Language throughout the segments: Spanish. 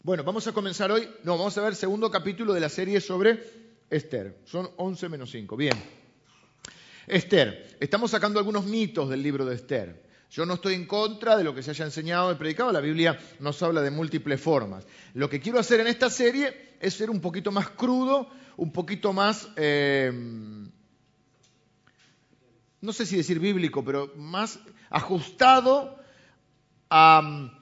Bueno, vamos a comenzar hoy, no, vamos a ver el segundo capítulo de la serie sobre Esther. Son 11 menos 5. Bien. Esther, estamos sacando algunos mitos del libro de Esther. Yo no estoy en contra de lo que se haya enseñado y predicado, la Biblia nos habla de múltiples formas. Lo que quiero hacer en esta serie es ser un poquito más crudo, un poquito más, eh, no sé si decir bíblico, pero más ajustado a,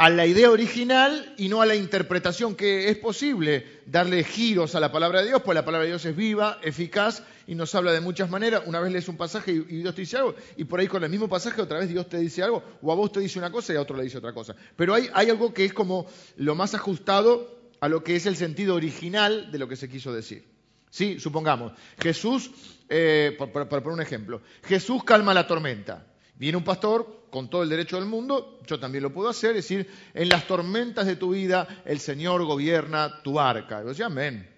a la idea original y no a la interpretación, que es posible darle giros a la palabra de Dios, pues la palabra de Dios es viva, eficaz y nos habla de muchas maneras. Una vez lees un pasaje y, Dios te dice algo, y por ahí con el mismo pasaje otra vez Dios te dice algo, o a vos te dice una cosa y a otro le dice otra cosa. Pero hay, algo que es como lo más ajustado a lo que es el sentido original de lo que se quiso decir. Sí, supongamos, Jesús, eh, para poner un ejemplo, Jesús calma la tormenta. Viene un pastor con todo el derecho del mundo, yo también lo puedo hacer, es decir, en las tormentas de tu vida el Señor gobierna tu barca. Amén.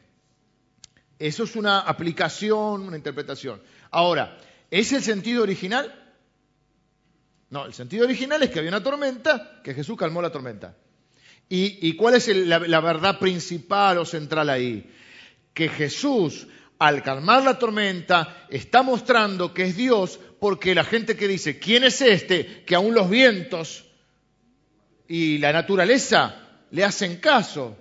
Eso es una aplicación, una interpretación. Ahora, ¿es el sentido original? No, el sentido original es que había una tormenta, que Jesús calmó la tormenta. ¿Y, cuál es la verdad principal o central ahí? Que Jesús al calmar la tormenta, está mostrando que es Dios porque la gente que dice, ¿quién es este? Que aún los vientos y la naturaleza le hacen caso.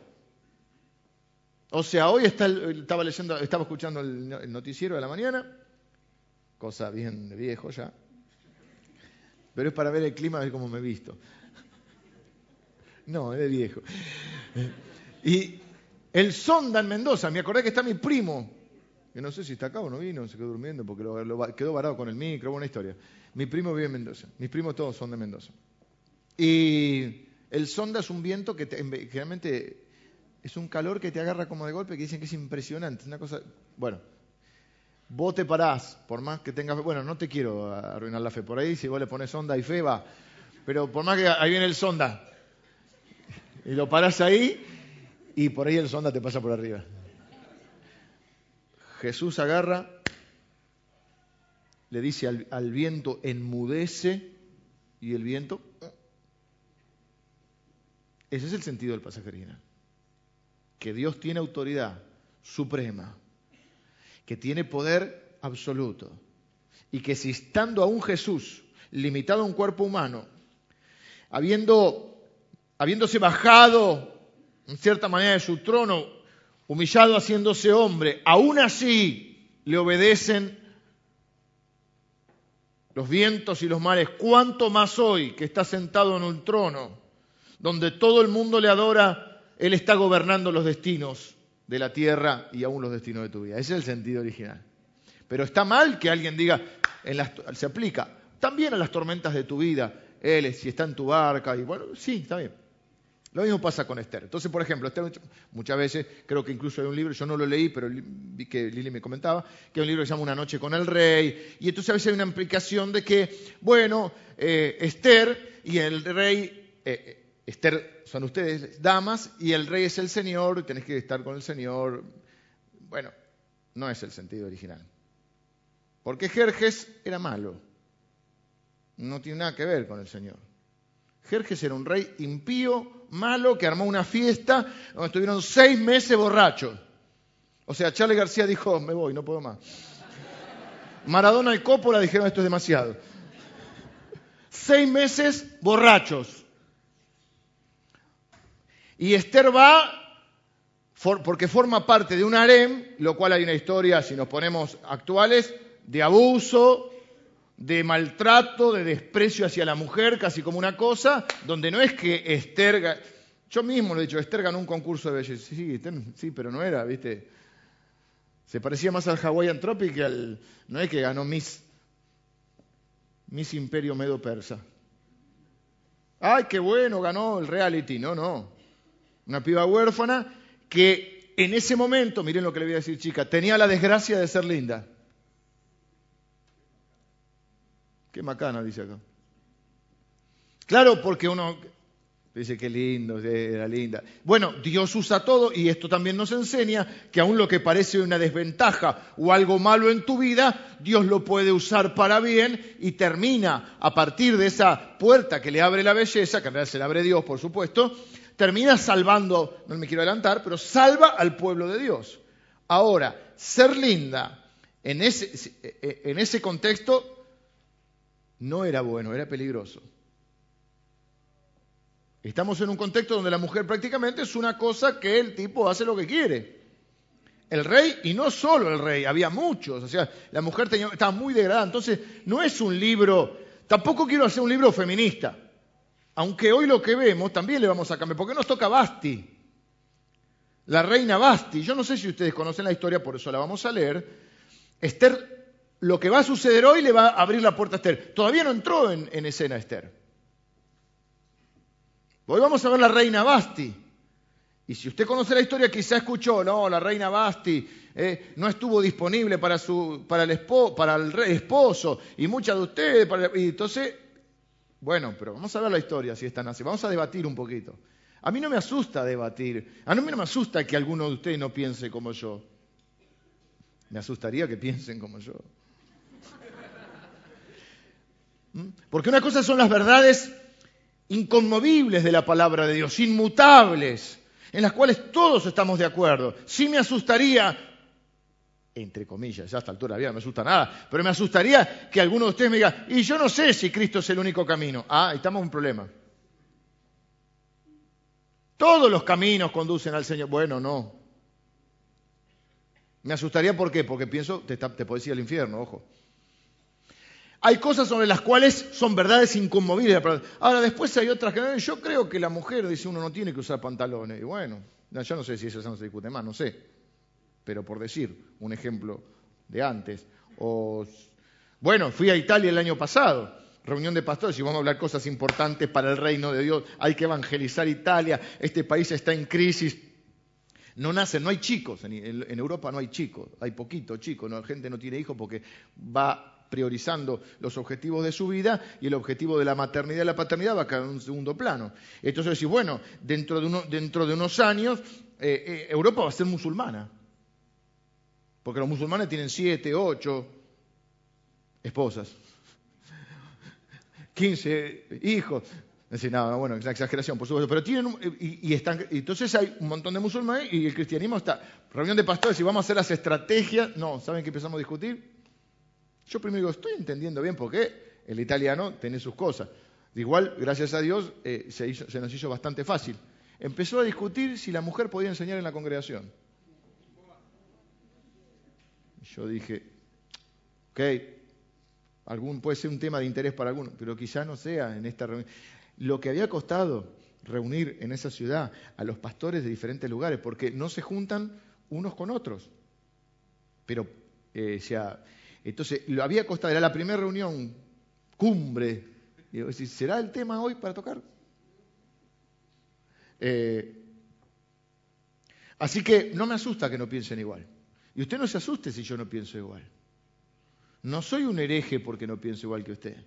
O sea, hoy estaba escuchando el, noticiero de la mañana, cosa bien de viejo ya, pero es para ver el clima, ver cómo me he visto. No, es de viejo. Y el sonda en Mendoza, me acordé que está mi primo, que no sé si está acá o no vino, se quedó durmiendo porque lo, quedó varado con el micro, buena historia. Mi primo vive en Mendoza, mis primos todos son de Mendoza. Y el sonda es un viento que generalmente es un calor que te agarra como de golpe, que dicen que es impresionante, una cosa, bueno, vos te parás, por más que tengas, bueno, no te quiero arruinar la fe por ahí, si vos le pones sonda y fe va, pero por más que ahí viene el sonda, y lo parás ahí, y por ahí el sonda te pasa por arriba. Jesús agarra, le dice al, viento, enmudece, y el viento... Ese es el sentido del pasaje original. Que Dios tiene autoridad suprema, que tiene poder absoluto, y que si estando aún Jesús limitado a un cuerpo humano, habiendo, habiéndose bajado en cierta manera de su trono, humillado haciéndose hombre, aún así le obedecen los vientos y los mares, cuánto más hoy que está sentado en un trono, donde todo el mundo le adora, Él está gobernando los destinos de la tierra y aún los destinos de tu vida. Ese es el sentido original. Pero está mal que alguien diga, se aplica también a las tormentas de tu vida, Él, si está en tu barca, y bueno, sí, está bien. Lo mismo pasa con Esther. Entonces, por ejemplo, Esther muchas veces, creo que incluso hay un libro, yo no lo leí, pero vi que Lili me comentaba, que hay un libro que se llama Una noche con el rey, y entonces a veces hay una implicación de que, bueno, eh, Esther y el rey, eh, eh, Esther son ustedes damas, y el rey es el Señor, y tenés que estar con el Señor. Bueno, no es el sentido original. Porque Jerjes era malo, no tiene nada que ver con el Señor. Jerjes era un rey impío, malo que armó una fiesta donde estuvieron seis meses borrachos. O sea, Charlie García dijo, me voy, no puedo más. Maradona y Coppola dijeron, esto es demasiado. Seis meses borrachos. Y Esther va porque forma parte de un harem, lo cual hay una historia, si nos ponemos actuales, de abuso, de maltrato, de desprecio hacia la mujer, casi como una cosa, donde no es que Esther, yo mismo lo he dicho, Esther ganó un concurso de belleza, sí, sí, pero no era, ¿viste? Se parecía más al Hawaiian Tropic que al, no es que ganó Miss, Miss Imperio Medo Persa. Ay, qué bueno, ganó el reality, no, no. Una piba huérfana que en ese momento, miren lo que le voy a decir chica, tenía la desgracia de ser linda. Qué macana, dice acá. Claro, porque uno dice que lindo, era linda. Bueno, Dios usa todo y esto también nos enseña que aun lo que parece una desventaja o algo malo en tu vida, Dios lo puede usar para bien y termina a partir de esa puerta que le abre la belleza, que en realidad se le abre Dios, por supuesto, termina salvando, no me quiero adelantar, pero salva al pueblo de Dios. Ahora, ser linda en ese, en ese contexto no era bueno, era peligroso. Estamos en un contexto donde la mujer prácticamente es una cosa que el tipo hace lo que quiere. El rey, y no solo el rey, había muchos, o sea, la mujer estaba muy degradada. Entonces, no es un libro, tampoco quiero hacer un libro feminista, aunque hoy lo que vemos también le vamos a cambiar, porque nos toca Basti, la reina Basti. Yo no sé si ustedes conocen la historia, por eso la vamos a leer. Esther, lo que va a suceder hoy le va a abrir la puerta a Esther. Todavía no entró en, en escena Esther. Hoy vamos a ver la reina Basti. Y si usted conoce la historia, quizá escuchó, no, la reina Basti eh, no estuvo disponible para, su, para, el, para el esposo y muchas de ustedes. y entonces, bueno, pero vamos a ver la historia si están así. Vamos a debatir un poquito. A mí no me asusta debatir. A mí no me asusta que alguno de ustedes no piense como yo. Me asustaría que piensen como yo. ¿Mm? Porque una cosa son las verdades inconmovibles de la palabra de Dios, inmutables, en las cuales todos estamos de acuerdo. Sí me asustaría, entre comillas, ya a esta altura no me asusta nada, pero me asustaría que alguno de ustedes me diga, y yo no sé si Cristo es el único camino. Ah, estamos en un problema. Todos los caminos conducen al Señor. Bueno, no. Me asustaría, ¿por qué? Porque pienso, te, te podés ir al infierno, ojo. Hay cosas sobre las cuales son verdades inconmovibles. Ahora, después hay otras que yo creo que la mujer dice uno no tiene que usar pantalones. Y bueno, yo no sé si eso no se discute más, no sé. Pero por decir un ejemplo de antes. O, bueno, fui a Italia el año pasado, reunión de pastores, y vamos a hablar cosas importantes para el reino de Dios. Hay que evangelizar Italia, este país está en crisis. No nacen, no hay chicos, en, Europa no hay chicos, hay poquitos chicos, la gente no tiene hijos porque va priorizando los objetivos de su vida y el objetivo de la maternidad y la paternidad va a quedar en un segundo plano. Entonces decís, bueno, dentro de, unos años eh, eh, Europa va a ser musulmana, porque los musulmanes tienen siete, ocho esposas, quince hijos. Decir, no, bueno, es una exageración, por supuesto, pero tienen, y, están, entonces hay un montón de musulmanes y el cristianismo está, reunión de pastores y vamos a hacer las estrategias, no, ¿saben qué empezamos a discutir? Yo primero digo, estoy entendiendo bien por qué el italiano tiene sus cosas. igual, gracias a Dios, eh, se, nos hizo bastante fácil. Empezó a discutir si la mujer podía enseñar en la congregación. Yo dije, ok, algún, puede ser un tema de interés para algunos, pero quizá no sea en esta reunión. Lo que había costado reunir en esa ciudad a los pastores de diferentes lugares, porque no se juntan unos con otros. Pero, eh, sea, entonces, lo había costado, era la primera reunión, cumbre. Digo, ¿será el tema hoy para tocar? Eh, así que no me asusta que no piensen igual. Y usted no se asuste si yo no pienso igual. No soy un hereje porque no pienso igual que usted.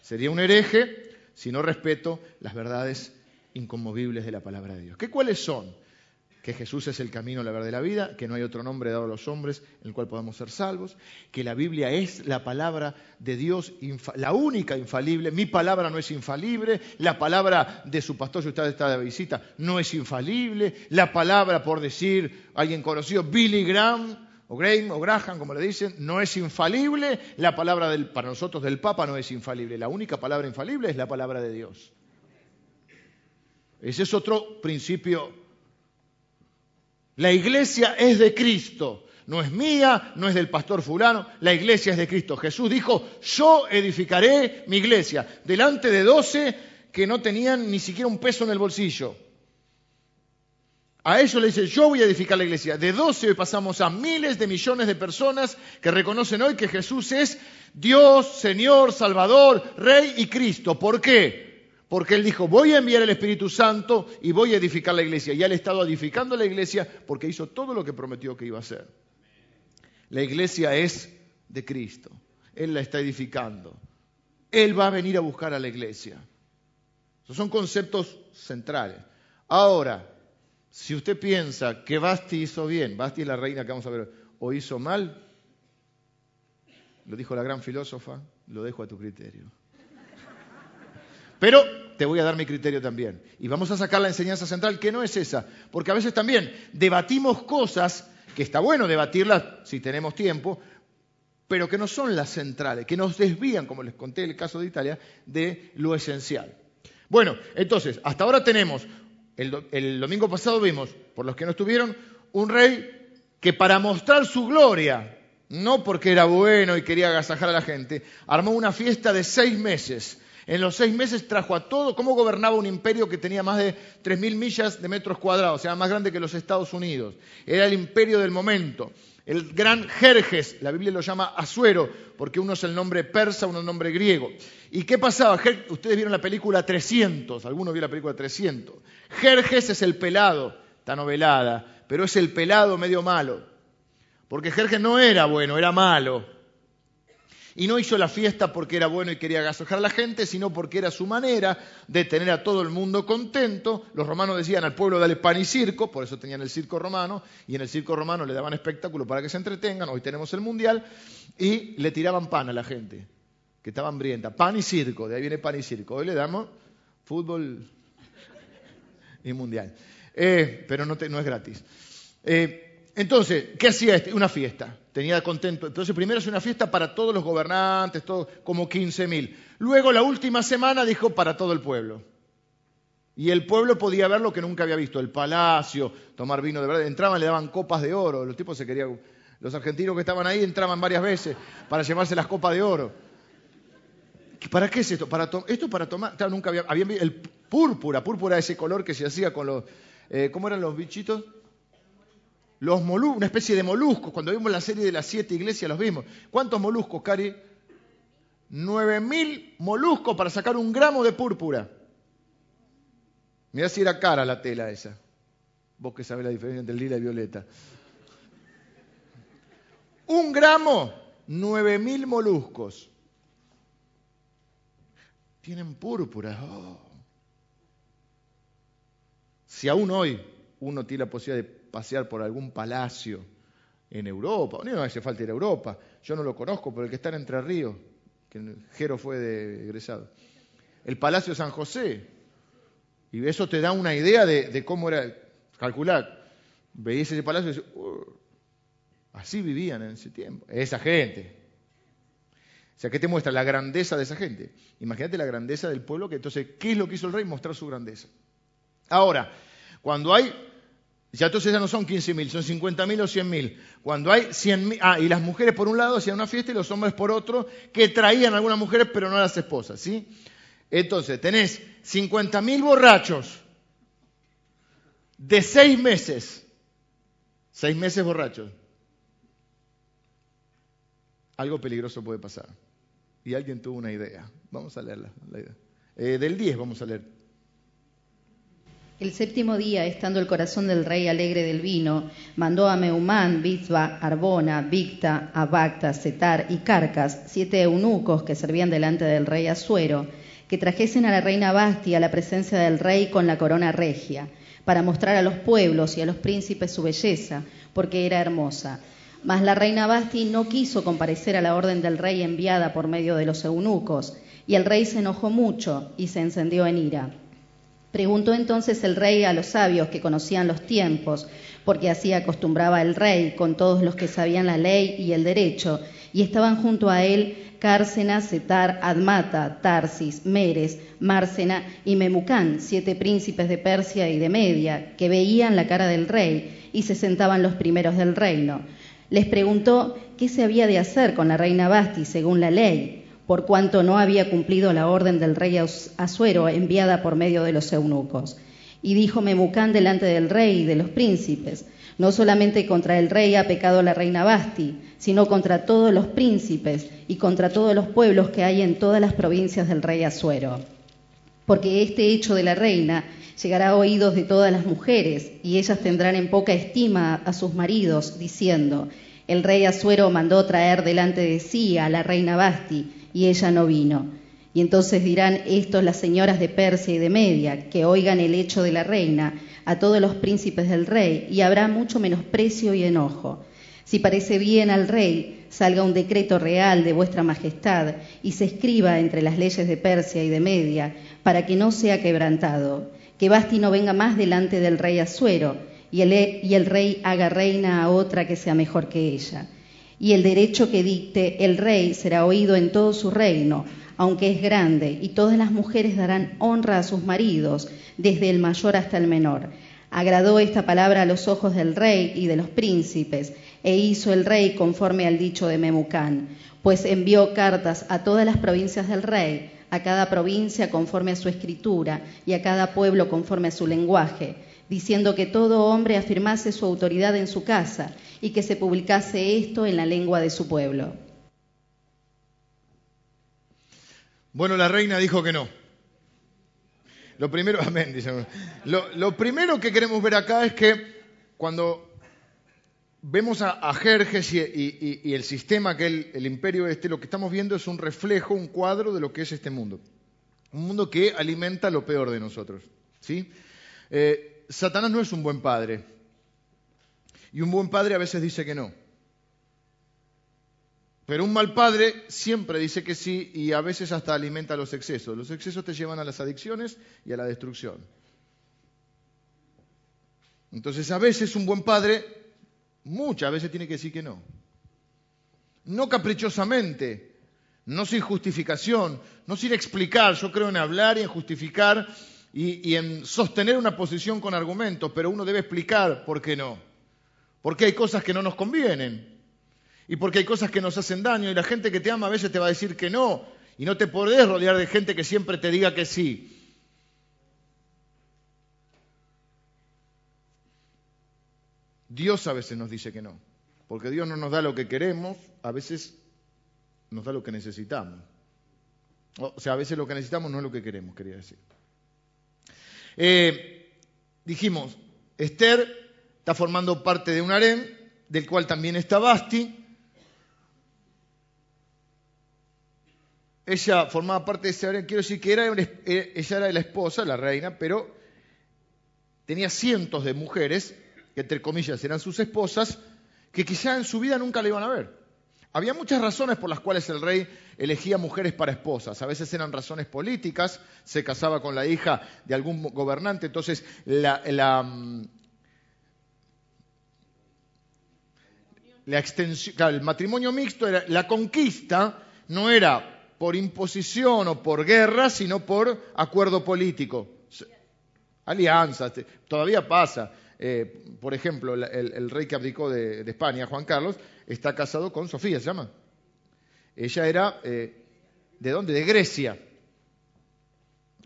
Sería un hereje si no respeto las verdades inconmovibles de la palabra de Dios. ¿Qué cuáles son? Que Jesús es el camino, la verdad y la vida, que no hay otro nombre dado a los hombres en el cual podamos ser salvos, que la Biblia es la palabra de Dios, la única infalible, mi palabra no es infalible, la palabra de su pastor, si usted está de visita, no es infalible, la palabra, por decir alguien conocido, Billy Graham, o Graham, o Graham, como le dicen, no es infalible, la palabra para nosotros del Papa no es infalible, la única palabra infalible es la palabra de Dios. Ese es otro principio la iglesia es de Cristo. No es mía, no es del pastor fulano, la iglesia es de Cristo. Jesús dijo, yo edificaré mi iglesia delante de doce que no tenían ni siquiera un peso en el bolsillo. A ellos le dice, yo voy a edificar la iglesia. De doce hoy pasamos a miles de millones de personas que reconocen hoy que Jesús es Dios, Señor, Salvador, Rey y Cristo. ¿Por qué? Porque él dijo, voy a enviar el Espíritu Santo y voy a edificar la iglesia. Y él ha estado edificando la iglesia porque hizo todo lo que prometió que iba a hacer. La iglesia es de Cristo. Él la está edificando. Él va a venir a buscar a la iglesia. Esos son conceptos centrales. Ahora, si usted piensa que Basti hizo bien, Basti es la reina que vamos a ver, o hizo mal, lo dijo la gran filósofa, lo dejo a tu criterio. Pero te voy a dar mi criterio también. Y vamos a sacar la enseñanza central, que no es esa. Porque a veces también debatimos cosas, que está bueno debatirlas si tenemos tiempo, pero que no son las centrales, que nos desvían, como les conté el caso de Italia, de lo esencial. Bueno, entonces, hasta ahora tenemos, el, domingo pasado vimos, por los que no estuvieron, un rey que para mostrar su gloria, no porque era bueno y quería agasajar a la gente, armó una fiesta de seis meses. En los seis meses trajo a todo, cómo gobernaba un imperio que tenía más de 3.000 millas de metros cuadrados, o sea, más grande que los Estados Unidos. Era el imperio del momento. El gran Jerjes, la Biblia lo llama Asuero, porque uno es el nombre persa, uno es el nombre griego. ¿Y qué pasaba? Ustedes vieron la película 300, algunos vieron la película 300. Jerjes es el pelado, está novelada, pero es el pelado medio malo. Porque Jerjes no era bueno, era malo. Y no hizo la fiesta porque era bueno y quería agasajar a la gente, sino porque era su manera de tener a todo el mundo contento. Los romanos decían al pueblo dale pan y circo, por eso tenían el circo romano, y en el circo romano le daban espectáculo para que se entretengan, hoy tenemos el mundial, y le tiraban pan a la gente, que estaba hambrienta. Pan y circo, de ahí viene pan y circo. Hoy le damos fútbol y mundial. Eh, pero no, no, es gratis. Eh, entonces, ¿qué hacía este? Una fiesta tenía contento. Entonces primero es una fiesta para todos los gobernantes, todo, como 15.000. Luego la última semana dijo para todo el pueblo. Y el pueblo podía ver lo que nunca había visto, el palacio, tomar vino de verdad. Entraban, le daban copas de oro. Los tipos se querían... Los argentinos que estaban ahí entraban varias veces para llevarse las copas de oro. ¿Para qué es esto? Para esto para tomar... nunca había... había... El púrpura, púrpura ese color que se hacía con los... Eh, ¿Cómo eran los bichitos? Los moluscos, una especie de moluscos. Cuando vimos la serie de las siete iglesias los vimos. ¿Cuántos moluscos, Cari? Nueve mil moluscos para sacar un gramo de púrpura. Mirá si era cara la tela esa. Vos que sabés la diferencia entre lila y violeta. Un gramo, nueve mil moluscos. Tienen púrpura. Oh. Si aún hoy uno tiene la posibilidad de pasear por algún palacio en Europa, no hace falta ir a Europa, yo no lo conozco, pero el que está en Entre Ríos, que Jero fue de egresado, el Palacio San José, y eso te da una idea de, cómo era, calcular, veías ese palacio y uh, así vivían en ese tiempo, esa gente. O sea, ¿qué te muestra? La grandeza de esa gente. Imagínate la grandeza del pueblo, que entonces, ¿qué es lo que hizo el rey? Mostrar su grandeza. Ahora, cuando hay ya entonces ya no son 15.000, son 50.000 o 100.000. Cuando hay 100.000, ah, y las mujeres por un lado hacían una fiesta y los hombres por otro, que traían algunas mujeres pero no las esposas, ¿sí? Entonces, tenés 50.000 borrachos de seis meses. Seis meses borrachos. Algo peligroso puede pasar. Y alguien tuvo una idea. Vamos a leerla. Eh, del 10 vamos a leer. El séptimo día, estando el corazón del rey alegre del vino, mandó a Meumán, Bizba, Arbona, Victa, Abacta, Setar y Carcas, siete eunucos que servían delante del rey Asuero, que trajesen a la reina Basti a la presencia del rey con la corona regia, para mostrar a los pueblos y a los príncipes su belleza, porque era hermosa. Mas la reina Basti no quiso comparecer a la orden del rey enviada por medio de los eunucos, y el rey se enojó mucho y se encendió en ira. Preguntó entonces el rey a los sabios que conocían los tiempos, porque así acostumbraba el rey con todos los que sabían la ley y el derecho, y estaban junto a él Cárcena, Setar, Admata, Tarsis, Meres, Márcena y Memucán, siete príncipes de Persia y de Media, que veían la cara del rey y se sentaban los primeros del reino. Les preguntó qué se había de hacer con la reina Basti según la ley por cuanto no había cumplido la orden del rey Asuero enviada por medio de los eunucos. Y dijo Memucán delante del rey y de los príncipes, no solamente contra el rey ha pecado la reina Basti, sino contra todos los príncipes y contra todos los pueblos que hay en todas las provincias del rey Asuero. Porque este hecho de la reina llegará a oídos de todas las mujeres, y ellas tendrán en poca estima a sus maridos, diciendo, el rey Asuero mandó traer delante de sí a la reina Basti, y ella no vino. Y entonces dirán estos las señoras de Persia y de Media, que oigan el hecho de la reina, a todos los príncipes del rey, y habrá mucho menosprecio y enojo. Si parece bien al rey, salga un decreto real de vuestra majestad y se escriba entre las leyes de Persia y de Media, para que no sea quebrantado, que Basti no venga más delante del rey Asuero, y el, y el rey haga reina a otra que sea mejor que ella. Y el derecho que dicte el rey será oído en todo su reino, aunque es grande, y todas las mujeres darán honra a sus maridos, desde el mayor hasta el menor. Agradó esta palabra a los ojos del rey y de los príncipes, e hizo el rey conforme al dicho de Memucán, pues envió cartas a todas las provincias del rey, a cada provincia conforme a su escritura y a cada pueblo conforme a su lenguaje, diciendo que todo hombre afirmase su autoridad en su casa y que se publicase esto en la lengua de su pueblo. Bueno, la reina dijo que no. Lo primero, amén. Lo, primero que queremos ver acá es que cuando vemos a, Jerjes y, el sistema que el, el imperio este, lo que estamos viendo es un reflejo, un cuadro de lo que es este mundo. Un mundo que alimenta lo peor de nosotros. ¿sí? Eh, Satanás no es un buen padre. Y un buen padre a veces dice que no. Pero un mal padre siempre dice que sí y a veces hasta alimenta los excesos. Los excesos te llevan a las adicciones y a la destrucción. Entonces a veces un buen padre, muchas veces tiene que decir que no. No caprichosamente, no sin justificación, no sin explicar. Yo creo en hablar y en justificar y, en sostener una posición con argumentos, pero uno debe explicar por qué no. Porque hay cosas que no nos convienen y porque hay cosas que nos hacen daño y la gente que te ama a veces te va a decir que no y no te podés rodear de gente que siempre te diga que sí. Dios a veces nos dice que no, porque Dios no nos da lo que queremos, a veces nos da lo que necesitamos. O sea, a veces lo que necesitamos no es lo que queremos, quería decir. Eh, dijimos, Esther está formando parte de un harén, del cual también está Basti, ella formaba parte de ese harén, quiero decir que era, eh, ella era la esposa, la reina, pero tenía cientos de mujeres, que entre comillas eran sus esposas, que quizá en su vida nunca la iban a ver. Había muchas razones por las cuales el rey elegía mujeres para esposas. A veces eran razones políticas, se casaba con la hija de algún gobernante, entonces la, la, mm, extensión, el matrimonio mixto era la conquista no era por imposición o por guerra, sino por acuerdo político. Alianzas, todavía pasa. Eh, por ejemplo, el, rey que abdicó de, España, Juan Carlos, está casado con Sofía, se llama. Ella era, eh, ¿de dónde? De Grecia.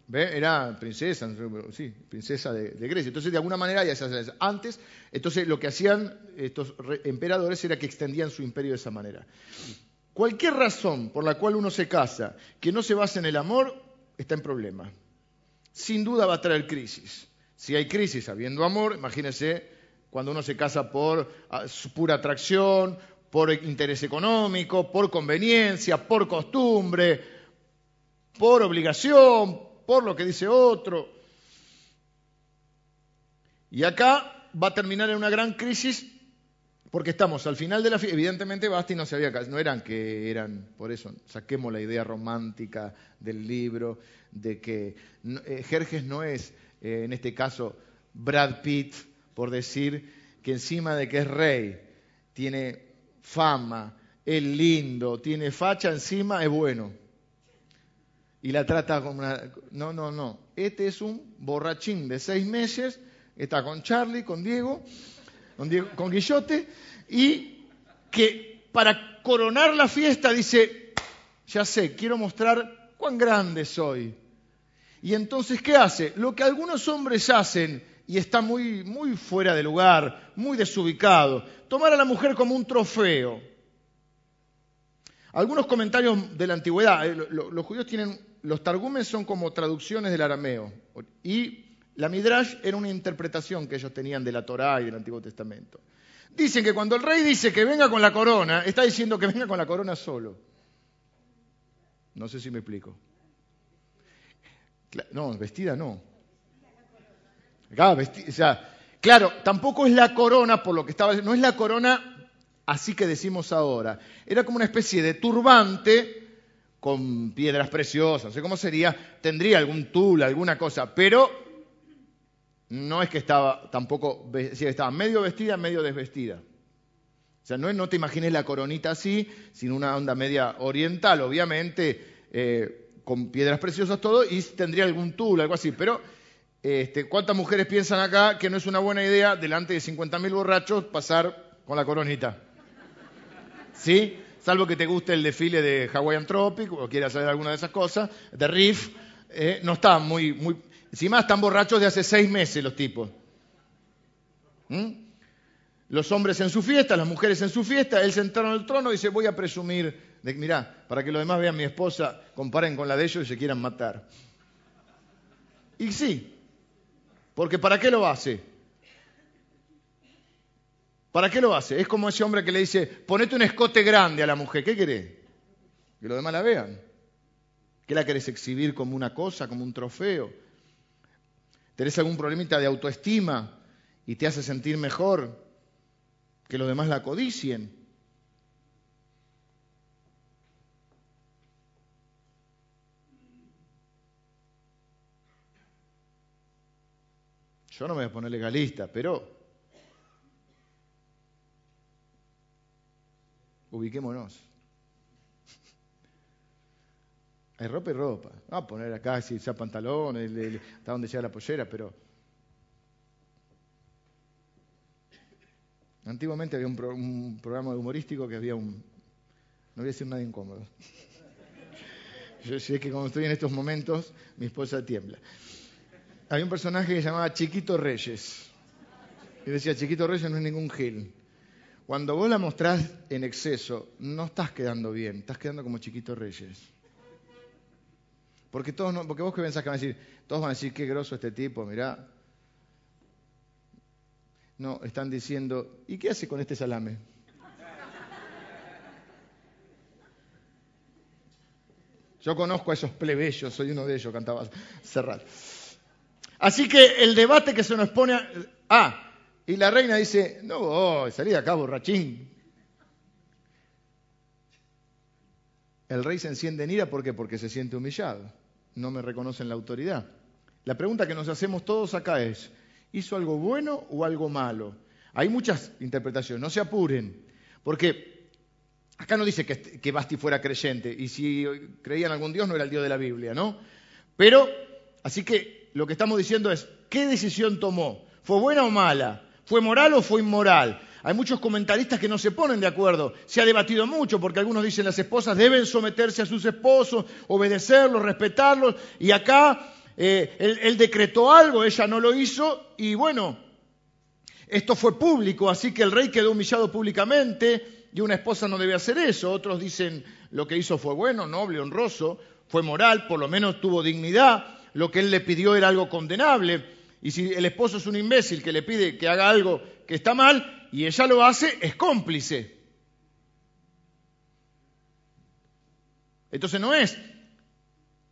¿Ve? Era princesa, sí, princesa de, Grecia. Entonces, de alguna manera, ya se antes, entonces lo que hacían estos emperadores era que extendían su imperio de esa manera. Cualquier razón por la cual uno se casa que no se base en el amor está en problema. Sin duda va a traer crisis. Si hay crisis habiendo amor, imagínese cuando uno se casa por ah, pura atracción, por interés económico, por conveniencia, por costumbre, por obligación, por lo que dice otro. Y acá va a terminar en una gran crisis porque estamos al final de la fiesta, evidentemente Basti no se había casado, no eran que eran, por eso saquemos la idea romántica del libro, de que eh, Jerjes no es, eh, en este caso, Brad Pitt, por decir que encima de que es rey, tiene fama, es lindo, tiene facha encima, es bueno. Y la trata como una... No, no, no. Este es un borrachín de seis meses, está con Charlie, con Diego, con, Guillote, y que para coronar la fiesta dice, ya sé, quiero mostrar cuán grande soy. Y entonces, ¿qué hace? Lo que algunos hombres hacen, y está muy, muy fuera de lugar, muy desubicado, tomar a la mujer como un trofeo. Algunos comentarios de la antigüedad, eh, los judíos tienen, los targumes son como traducciones del arameo, y la Midrash era una interpretación que ellos tenían de la Torá y del Antiguo Testamento. Dicen que cuando el rey dice que venga con la corona, está diciendo que venga con la corona solo. No sé si me explico. No, vestida no. Claro, o sea, claro, tampoco es la corona, por lo que estaba no es la corona así que decimos ahora. Era como una especie de turbante con piedras preciosas, no sé cómo sería, tendría algún tul, alguna cosa, pero no es que estaba tampoco, estaba medio vestida, medio desvestida. O sea, no, no te imagines la coronita así, sino una onda media oriental, obviamente, eh, con piedras preciosas todo, y tendría algún tul, algo así. Pero, este, ¿cuántas mujeres piensan acá que no es una buena idea, delante de 50.000 borrachos, pasar con la coronita? ¿Sí? Salvo que te guste el desfile de Hawaiian Tropic o quieras saber alguna de esas cosas, de Riff, eh, no está muy, muy, Encima están borrachos de hace seis meses los tipos. ¿Mm? Los hombres en su fiesta, las mujeres en su fiesta, él sentado en el trono y dice, voy a presumir, de, mirá, para que los demás vean mi esposa, comparen con la de ellos y se quieran matar. Y sí, porque ¿para qué lo hace? ¿Para qué lo hace? Es como ese hombre que le dice, ponete un escote grande a la mujer, ¿qué querés? Que los demás la vean. ¿Qué la querés exhibir como una cosa, como un trofeo? tenés algún problemita de autoestima y te hace sentir mejor que los demás la codicien. Yo no me voy a poner legalista, pero ubiquémonos. Hay ropa y ropa. Vamos a poner acá si sea pantalón, hasta donde sea la pollera, pero. Antiguamente había un, programa humorístico que había un. No voy a decir nada incómodo. Yo sé que cuando estoy en estos momentos, mi esposa tiembla. Había un personaje que se llamaba Chiquito Reyes. Y decía, Chiquito Reyes no es ningún gil. Cuando vos la mostrás en exceso, no estás quedando bien, estás quedando como Chiquito Reyes. Porque, todos porque vos que pensás que van a decir, todos van a decir, qué groso este tipo, mirá. No, están diciendo, ¿y qué hace con este salame? Yo conozco a esos plebeyos, soy uno de ellos, cantaba Serrat. Así que el debate que se nos pone... A... Ah, y la reina dice, no voy, salí de acá borrachín. El rey se enciende en ira, ¿por qué? Porque se siente humillado. No me reconocen la autoridad. La pregunta que nos hacemos todos acá es, ¿hizo algo bueno o algo malo? Hay muchas interpretaciones, no se apuren, porque acá no dice que, Basti fuera creyente, y si creía en algún Dios no era el Dios de la Biblia, ¿no? Pero, así que lo que estamos diciendo es, ¿qué decisión tomó? ¿Fue buena o mala? ¿Fue moral o fue inmoral? Hay muchos comentaristas que no se ponen de acuerdo. Se ha debatido mucho porque algunos dicen las esposas deben someterse a sus esposos, obedecerlos, respetarlos. Y acá eh, él, decretó algo, ella no lo hizo y bueno, esto fue público, así que el rey quedó humillado públicamente y una esposa no debe hacer eso. Otros dicen lo que hizo fue bueno, noble, honroso, fue moral, por lo menos tuvo dignidad. Lo que él le pidió era algo condenable. Y si el esposo es un imbécil que le pide que haga algo que está mal, y ella lo hace, es cómplice. Entonces no es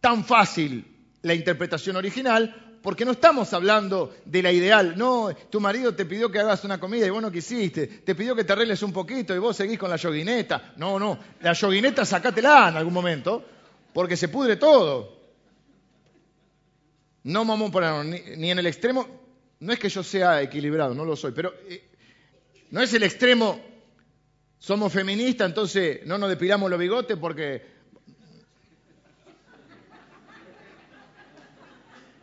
tan fácil la interpretación original porque no estamos hablando de la ideal. No, tu marido te pidió que hagas una comida y vos no quisiste. Te pidió que te arregles un poquito y vos seguís con la yoguineta. No, no. La yoguineta sacátela en algún momento porque se pudre todo. No poner ni, ni, en el extremo. No es que yo sea equilibrado, no lo soy, pero eh, no es el extremo, somos feministas, entonces no nos depilamos los bigotes porque...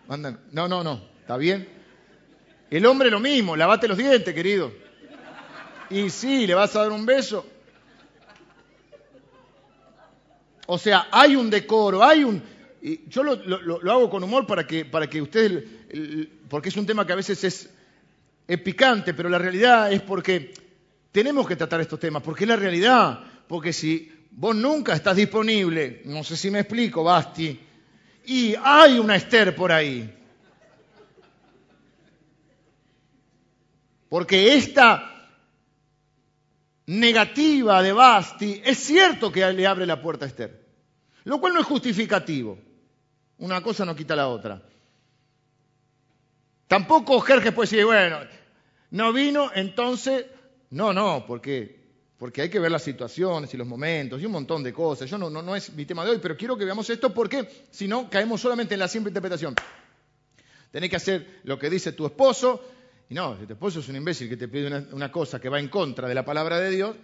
No, no, no, está bien. El hombre lo mismo, lavate los dientes, querido. Y sí, le vas a dar un beso. O sea, hay un decoro, hay un... yo lo, hago con humor para que, para que ustedes... Porque es un tema que a veces es es picante, pero la realidad es porque tenemos que tratar estos temas, porque es la realidad, porque si vos nunca estás disponible, no sé si me explico, Basti, y hay una Esther por ahí, porque esta negativa de Basti es cierto que le abre la puerta a Esther, lo cual no es justificativo, una cosa no quita la otra. Tampoco Jerjes puede decir, bueno, no vino, entonces, no, no, porque porque hay que ver las situaciones y los momentos y un montón de cosas. Yo no, es mi tema de hoy, pero quiero que veamos esto porque si no caemos solamente en la simple interpretación. Tenés que hacer lo que dice tu esposo, y no, si tu esposo es un imbécil que te pide una, una cosa que va en contra de la palabra de Dios,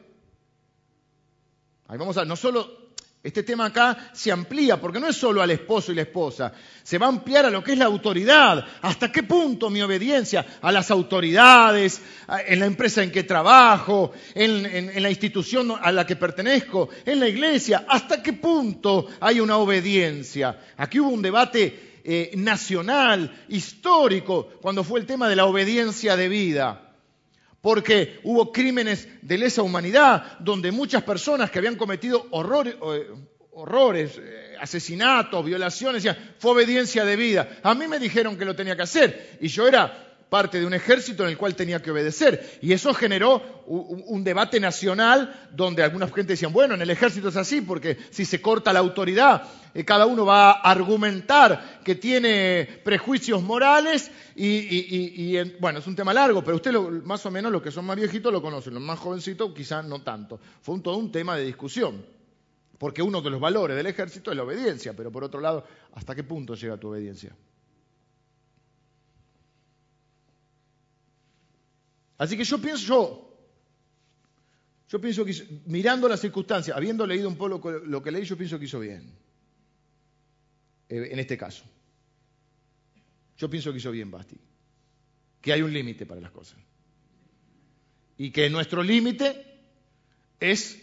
ahí vamos a, no solo este tema acá se amplía, porque no es solo al esposo y la esposa, se va a ampliar a lo que es la autoridad. ¿Hasta qué punto mi obediencia a las autoridades, en la empresa en que trabajo, en, la institución a la que pertenezco, en la iglesia? ¿Hasta qué punto hay una obediencia? Aquí hubo un debate eh, nacional, histórico, cuando fue el tema de la obediencia de vida porque hubo crímenes de lesa humanidad, donde muchas personas que habían cometido horrores, horrores eh, asesinatos, violaciones, fue obediencia de vida. A mí me dijeron que lo tenía que hacer y yo era parte de un ejército en el cual tenía que obedecer. Y eso generó un, debate nacional donde algunas gente decían, bueno, en el ejército es así, porque si se corta la autoridad, eh, cada uno va a argumentar que tiene prejuicios morales y, bueno, es un tema largo, pero usted más o menos los que son más viejitos lo conocen, los más jovencitos quizás no tanto. Fue un, todo un tema de discusión. Porque uno de los valores del ejército es la obediencia, pero por otro lado, ¿hasta qué punto llega tu obediencia? Así que yo pienso, yo, yo pienso que mirando las circunstancias, habiendo leído un poco lo, que leí, yo pienso que hizo bien. Eh, en este caso. Yo pienso que hizo bien Basti. Que hay un límite para las cosas. Y que nuestro límite es,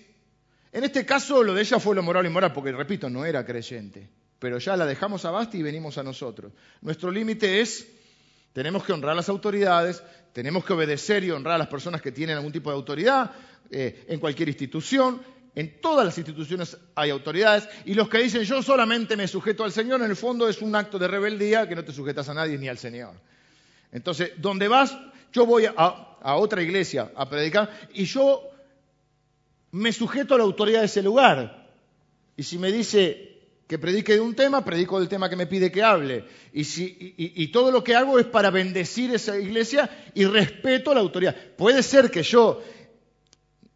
en este caso lo de ella fue lo moral y moral, porque repito, no era creyente. Pero ya la dejamos a Basti y venimos a nosotros. Nuestro límite es tenemos que honrar a las autoridades, tenemos que obedecer y honrar a las personas que tienen algún tipo de autoridad eh, en cualquier institución. En todas las instituciones hay autoridades y los que dicen yo solamente me sujeto al Señor, en el fondo es un acto de rebeldía que no te sujetas a nadie ni al Señor. Entonces, donde vas, yo voy a, a otra iglesia a predicar y yo me sujeto a la autoridad de ese lugar. Y si me dice, que predique de un tema, predico del tema que me pide que hable. Y, todo lo que hago es para bendecir esa iglesia y respeto a la autoridad. Puede ser que yo,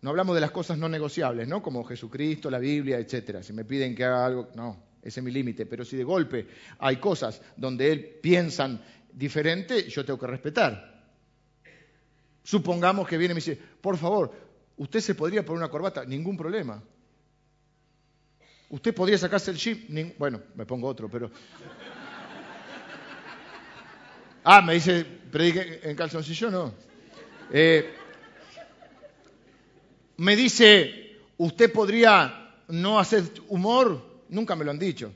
no hablamos de las cosas no negociables, ¿no? Como Jesucristo, la Biblia, etcétera. Si me piden que haga algo, no, ese es mi límite. Pero si de golpe hay cosas donde él piensan diferente, yo tengo que respetar. Supongamos que viene y me dice, por favor, usted se podría poner una corbata, ningún problema. Usted podría sacarse el chip. Bueno, me pongo otro, pero. Ah, me dice, predique en calzoncillo, no. Eh, me dice, ¿usted podría no hacer humor? Nunca me lo han dicho.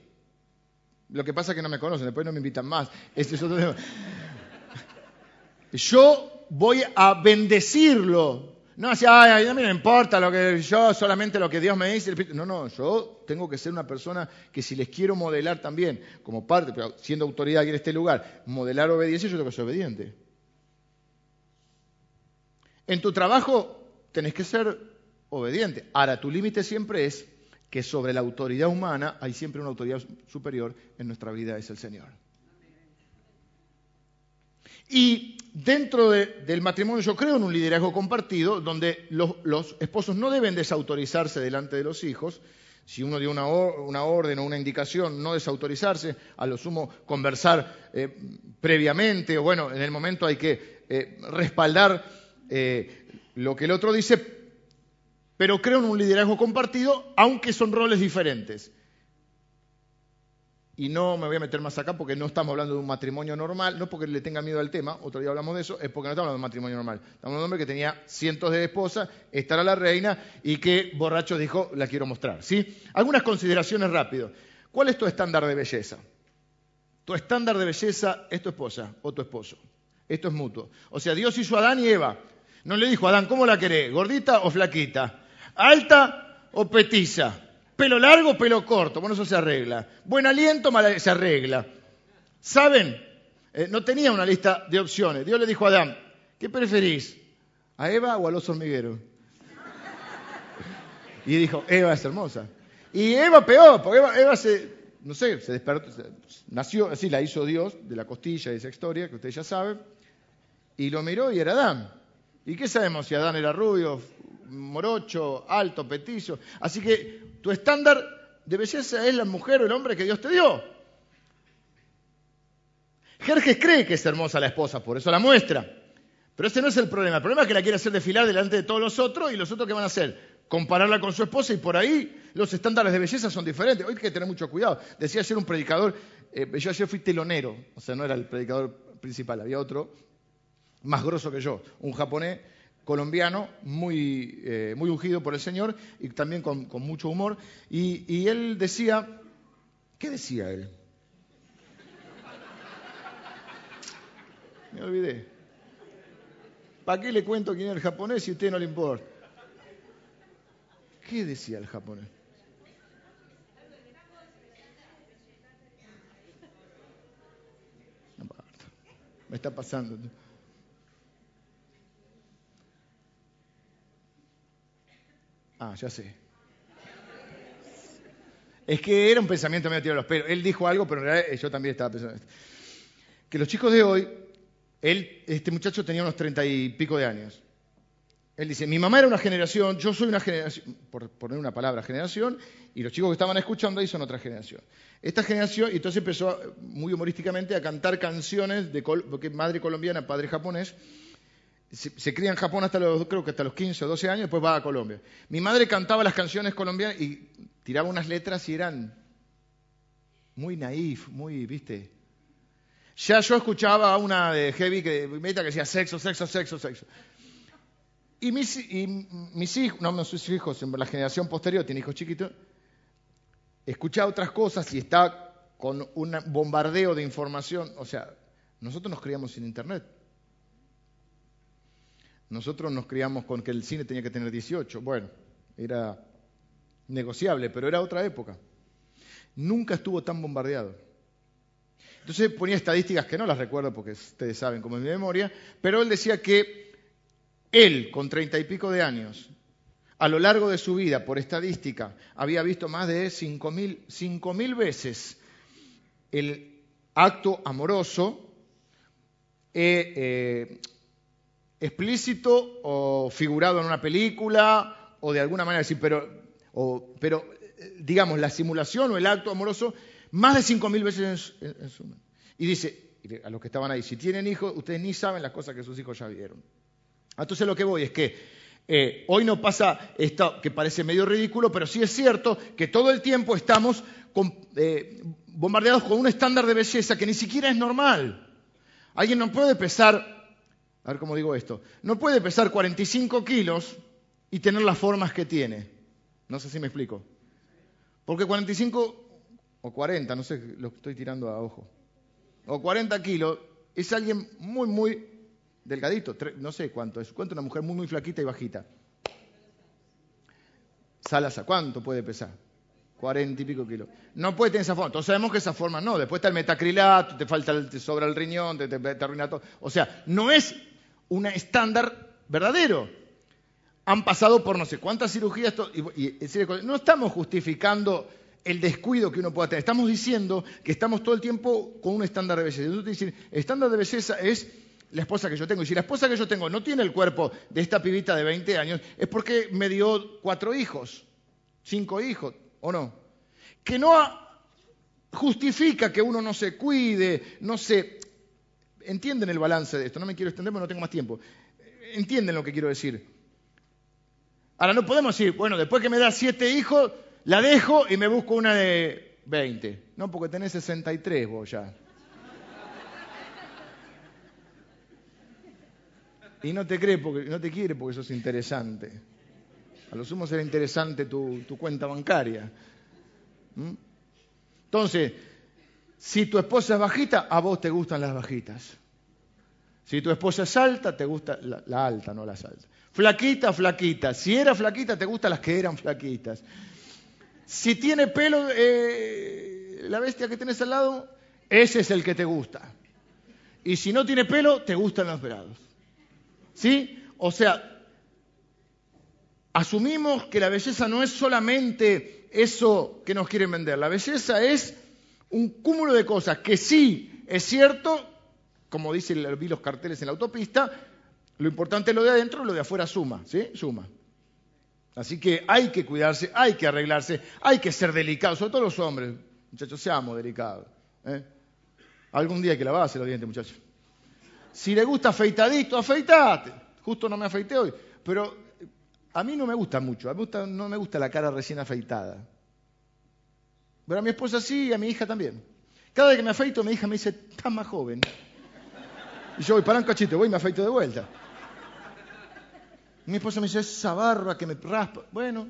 Lo que pasa es que no me conocen, después no me invitan más. Este es otro tema. Yo voy a bendecirlo no, así, ay, a mí no importa lo que yo, solamente lo que Dios me dice. No, no, yo tengo que ser una persona que si les quiero modelar también, como parte, pero siendo autoridad aquí en este lugar, modelar obediencia, yo tengo que ser obediente. En tu trabajo tenés que ser obediente. Ahora, tu límite siempre es que sobre la autoridad humana hay siempre una autoridad superior en nuestra vida, es el Señor. Y dentro del matrimonio yo creo en un liderazgo compartido donde los, esposos no deben desautorizarse delante de los hijos. Si uno dio una, orden o una indicación, no desautorizarse, a lo sumo conversar eh, previamente, o bueno, en el momento hay que eh, respaldar eh, lo que el otro dice, pero creo en un liderazgo compartido, aunque son roles diferentes. Y no me voy a meter más acá porque no estamos hablando de un matrimonio normal, no porque le tenga miedo al tema, otro día hablamos de eso, es porque no estamos hablando de un matrimonio normal. Estamos hablando de un hombre que tenía cientos de esposas, esta era la reina y que borracho dijo, la quiero mostrar. ¿sí? Algunas consideraciones rápido. ¿Cuál es tu estándar de belleza? Tu estándar de belleza es tu esposa o tu esposo. Esto es mutuo. O sea, Dios hizo a Adán y Eva. No le dijo a Adán, ¿cómo la querés? ¿Gordita o flaquita? ¿Alta o petiza? Pelo largo, pelo corto, bueno, eso se arregla. Buen aliento, se arregla. ¿Saben? Eh, no tenía una lista de opciones. Dios le dijo a Adán, ¿qué preferís? ¿A Eva o a los hormigueros? Y dijo, Eva es hermosa. Y Eva peor, porque Eva, se, no sé, se despertó, nació, así la hizo Dios, de la costilla de esa historia, que ustedes ya saben, y lo miró y era Adán. ¿Y qué sabemos si Adán era rubio, morocho, alto, petizo. Así que tu estándar de belleza es la mujer o el hombre que Dios te dio. Jerjes cree que es hermosa la esposa, por eso la muestra. Pero ese no es el problema. El problema es que la quiere hacer desfilar delante de todos los otros y los otros ¿qué van a hacer? Compararla con su esposa y por ahí los estándares de belleza son diferentes. Hoy hay que tener mucho cuidado. Decía ayer un predicador, eh, yo ayer fui telonero, o sea, no era el predicador principal, había otro más grosso que yo, un japonés colombiano, muy, eh, muy ungido por el Señor y también con, mucho humor. Y, y él decía, ¿qué decía él? Me olvidé. ¿Para qué le cuento quién es el japonés si a usted no le importa? ¿Qué decía el japonés? Me está pasando. Ah, ya sé. Es que era un pensamiento medio tirado los pelos. Él dijo algo, pero en realidad yo también estaba pensando esto. Que los chicos de hoy, él, este muchacho tenía unos treinta y pico de años. Él dice, mi mamá era una generación, yo soy una generación, por poner una palabra, generación, y los chicos que estaban escuchando ahí son otra generación. Esta generación, y entonces empezó muy humorísticamente a cantar canciones de madre colombiana, padre japonés, se, cría en Japón hasta los, creo que hasta los 15 o 12 años, después va a Colombia. Mi madre cantaba las canciones colombianas y tiraba unas letras y eran muy naif, muy, viste. Ya yo escuchaba una de Heavy que, que decía sexo, sexo, sexo, sexo. Y mis, hijos, no, no sus hijos, la generación posterior tiene hijos chiquitos, escucha otras cosas y está con un bombardeo de información. O sea, nosotros nos criamos sin internet. Nosotros nos criamos con que el cine tenía que tener 18. Bueno, era negociable, pero era otra época. Nunca estuvo tan bombardeado. Entonces ponía estadísticas que no las recuerdo porque ustedes saben cómo es mi memoria, pero él decía que él, con treinta y pico de años, a lo largo de su vida, por estadística, había visto más de cinco mil, veces el acto amoroso eh, eh, explícito o figurado en una película o de alguna manera así, pero, pero eh, digamos, la simulación o el acto amoroso más de cinco mil veces en, en Y dice, a los que estaban ahí, si tienen hijos, ustedes ni saben las cosas que sus hijos ya vieron. Entonces lo que voy es que eh, hoy no pasa esto que parece medio ridículo, pero sí es cierto que todo el tiempo estamos eh, bombardeados con un estándar de belleza que ni siquiera es normal. Alguien no puede pesar, a ver cómo digo esto, no puede pesar 45 kilos y tener las formas que tiene. No sé si me explico. Porque 45 o 40, no sé, lo estoy tirando a ojo, o 40 kilos es alguien muy, muy delgadito, no sé cuánto es, cuánto una mujer muy, muy flaquita y bajita. Salasa, ¿cuánto puede pesar? Cuarenta y pico kilos. No puede tener esa forma. Todos sabemos que esa forma no. Después está el metacrilato, te falta, te sobra el riñón, te, te, arruina todo. O sea, no es un estándar verdadero. Han pasado por no sé cuántas cirugías. Y, no estamos justificando el descuido que uno pueda tener. Estamos diciendo que estamos todo el tiempo con un estándar de belleza. Entonces, decir, el estándar de belleza es la esposa que yo tengo. Y si la esposa que yo tengo no tiene el cuerpo de esta pibita de 20 años, es porque me dio cuatro hijos, cinco hijos, ¿o no? Que no justifica que uno no se cuide, no se... Entienden el balance de esto, no me quiero extender porque no tengo más tiempo. Entienden lo que quiero decir. Ahora no podemos decir, bueno, después que me da siete hijos, la dejo y me busco una de 20. No, porque tenés 63 vos ya. Y no te cree porque no te quiere porque sos interesante. A lo sumo será interesante tu, cuenta bancaria. ¿Mm? Entonces, si tu esposa es bajita, a vos te gustan las bajitas. Si tu esposa es alta, te gusta la, alta, no las altas. Flaquita, flaquita. Si era flaquita, te gustan las que eran flaquitas. Si tiene pelo, eh, la bestia que tienes al lado, ese es el que te gusta. Y si no tiene pelo, te gustan los verados. ¿Sí? O sea, asumimos que la belleza no es solamente eso que nos quieren vender. La belleza es un cúmulo de cosas que sí es cierto, como dicen vi los carteles en la autopista, lo importante es lo de adentro, lo de afuera suma, ¿sí? Suma. Así que hay que cuidarse, hay que arreglarse, hay que ser delicados, sobre todo los hombres. Muchachos, seamos delicados. ¿eh? Algún día hay que lavarse los dientes, muchachos. Si le gusta afeitadito, afeitate. Justo no me afeité hoy. Pero a mí no me gusta mucho, a mí no me gusta la cara recién afeitada. Pero a mi esposa sí y a mi hija también. Cada vez que me afeito, mi hija me dice, estás más joven. Y yo voy, para un cachito, voy y me afeito de vuelta. Mi esposa me dice, esa barba que me raspa. Bueno,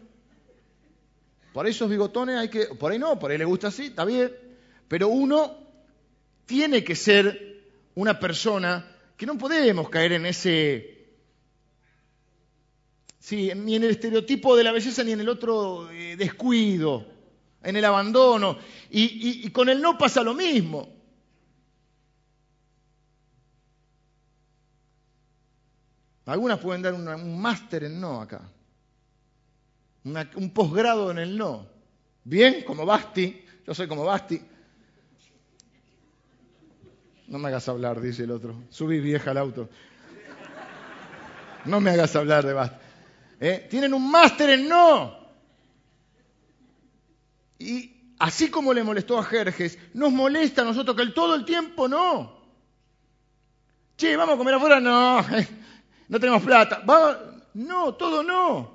por esos bigotones hay que, por ahí no, por ahí le gusta así, está bien. Pero uno tiene que ser una persona que no podemos caer en ese, sí, ni en el estereotipo de la belleza ni en el otro eh, descuido, en el abandono. y con el no pasa lo mismo. Algunas pueden dar un máster en no acá, un posgrado en el no. Bien, como Basti, yo soy como Basti. No me hagas hablar, dice el otro. Subí vieja al auto. No me hagas hablar de Basti. ¿Eh? Tienen un máster en no. Y así como le molestó a Jerjes, nos molesta a nosotros que el todo el tiempo no. Che, vamos a comer afuera, no no tenemos plata. No, todo no.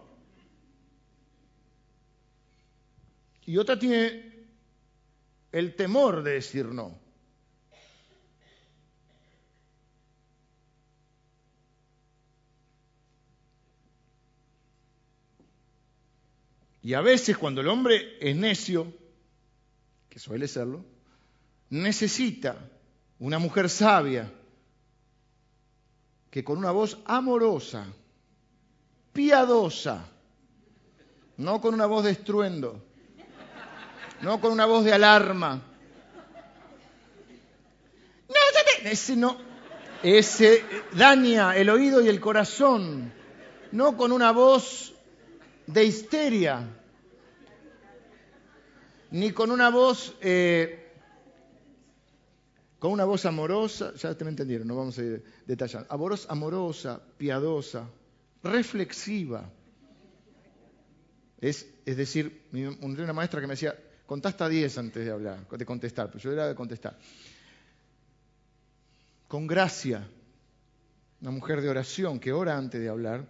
Y otra tiene el temor de decir no. Y a veces cuando el hombre es necio, que suele serlo, necesita una mujer sabia que con una voz amorosa, piadosa, no con una voz de estruendo, no con una voz de alarma. Ese no, ese daña el oído y el corazón, no con una voz de histeria, ni con una voz eh, con una voz amorosa, ya te me entendieron, no vamos a ir detallando. Voz amorosa, piadosa, reflexiva. Es, es decir, una maestra que me decía, contá hasta 10 antes de hablar, de contestar, pero yo era de contestar. Con gracia, una mujer de oración que ora antes de hablar.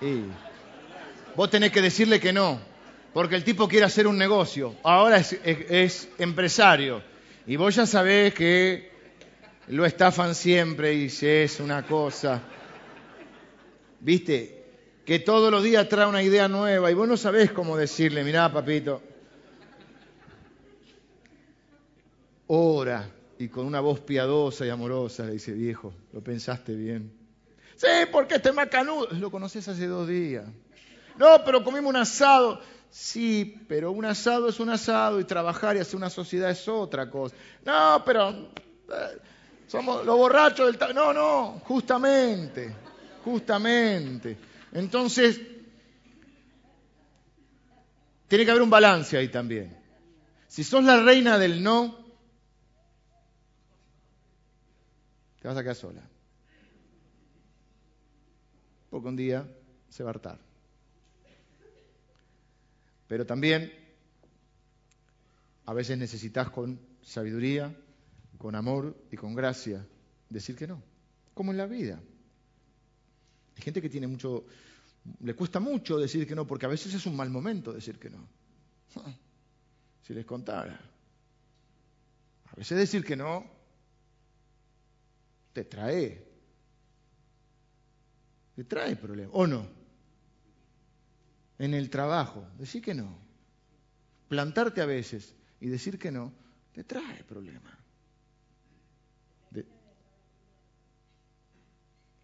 Y vos tenés que decirle que no, porque el tipo quiere hacer un negocio, ahora es, empresario, y vos ya sabés que lo estafan siempre y si es una cosa, viste, que todos los días trae una idea nueva y vos no sabés cómo decirle, mirá papito, ora y con una voz piadosa y amorosa le dice, viejo, lo pensaste bien. Sí, porque este macanudo, lo conoces hace dos días. No, pero comimos un asado. Sí, pero un asado es un asado y trabajar y hacer una sociedad es otra cosa. No, pero eh, somos los borrachos del... No, no, justamente, justamente. Entonces, tiene que haber un balance ahí también. Si sos la reina del no, te vas a quedar sola. Porque un día se va a hartar. Pero también a veces necesitas con sabiduría, con amor y con gracia decir que no, como en la vida. Hay gente que tiene mucho, le cuesta mucho decir que no, porque a veces es un mal momento decir que no. Si les contara. A veces decir que no te trae, te trae problemas, ¿o no? En el trabajo, decir que no. Plantarte a veces y decir que no, te trae problemas.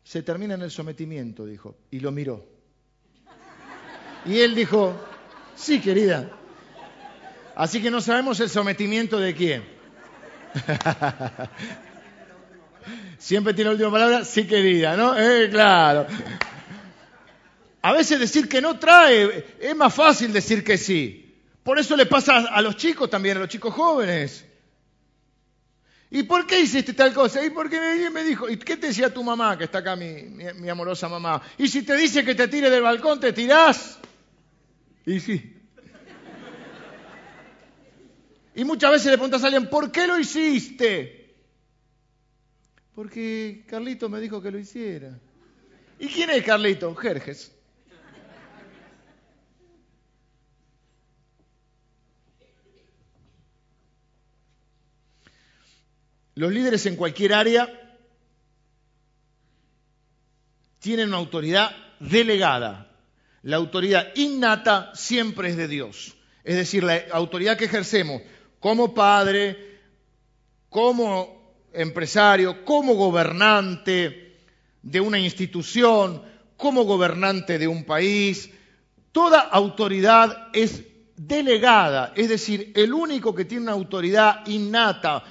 Se termina en el sometimiento, dijo, y lo miró. Y él dijo, sí, querida. Así que no sabemos el sometimiento de quién. Siempre tiene la última palabra, sí, querida, ¿no? Eh, claro. A veces decir que no trae, es más fácil decir que sí. Por eso le pasa a los chicos también, a los chicos jóvenes. ¿Y por qué hiciste tal cosa? ¿Y por qué me dijo? ¿Y qué te decía tu mamá, que está acá mi, mi amorosa mamá? ¿Y si te dice que te tire del balcón, te tirás? Y sí. Y muchas veces le preguntas a alguien, ¿por qué lo hiciste? Porque Carlito me dijo que lo hiciera. ¿Y quién es Carlito? Jerjes. Los líderes en cualquier área tienen una autoridad delegada. La autoridad innata siempre es de Dios. Es decir, la autoridad que ejercemos como padre, como empresario, como gobernante de una institución, como gobernante de un país, toda autoridad es delegada, es decir, el único que tiene una autoridad innata,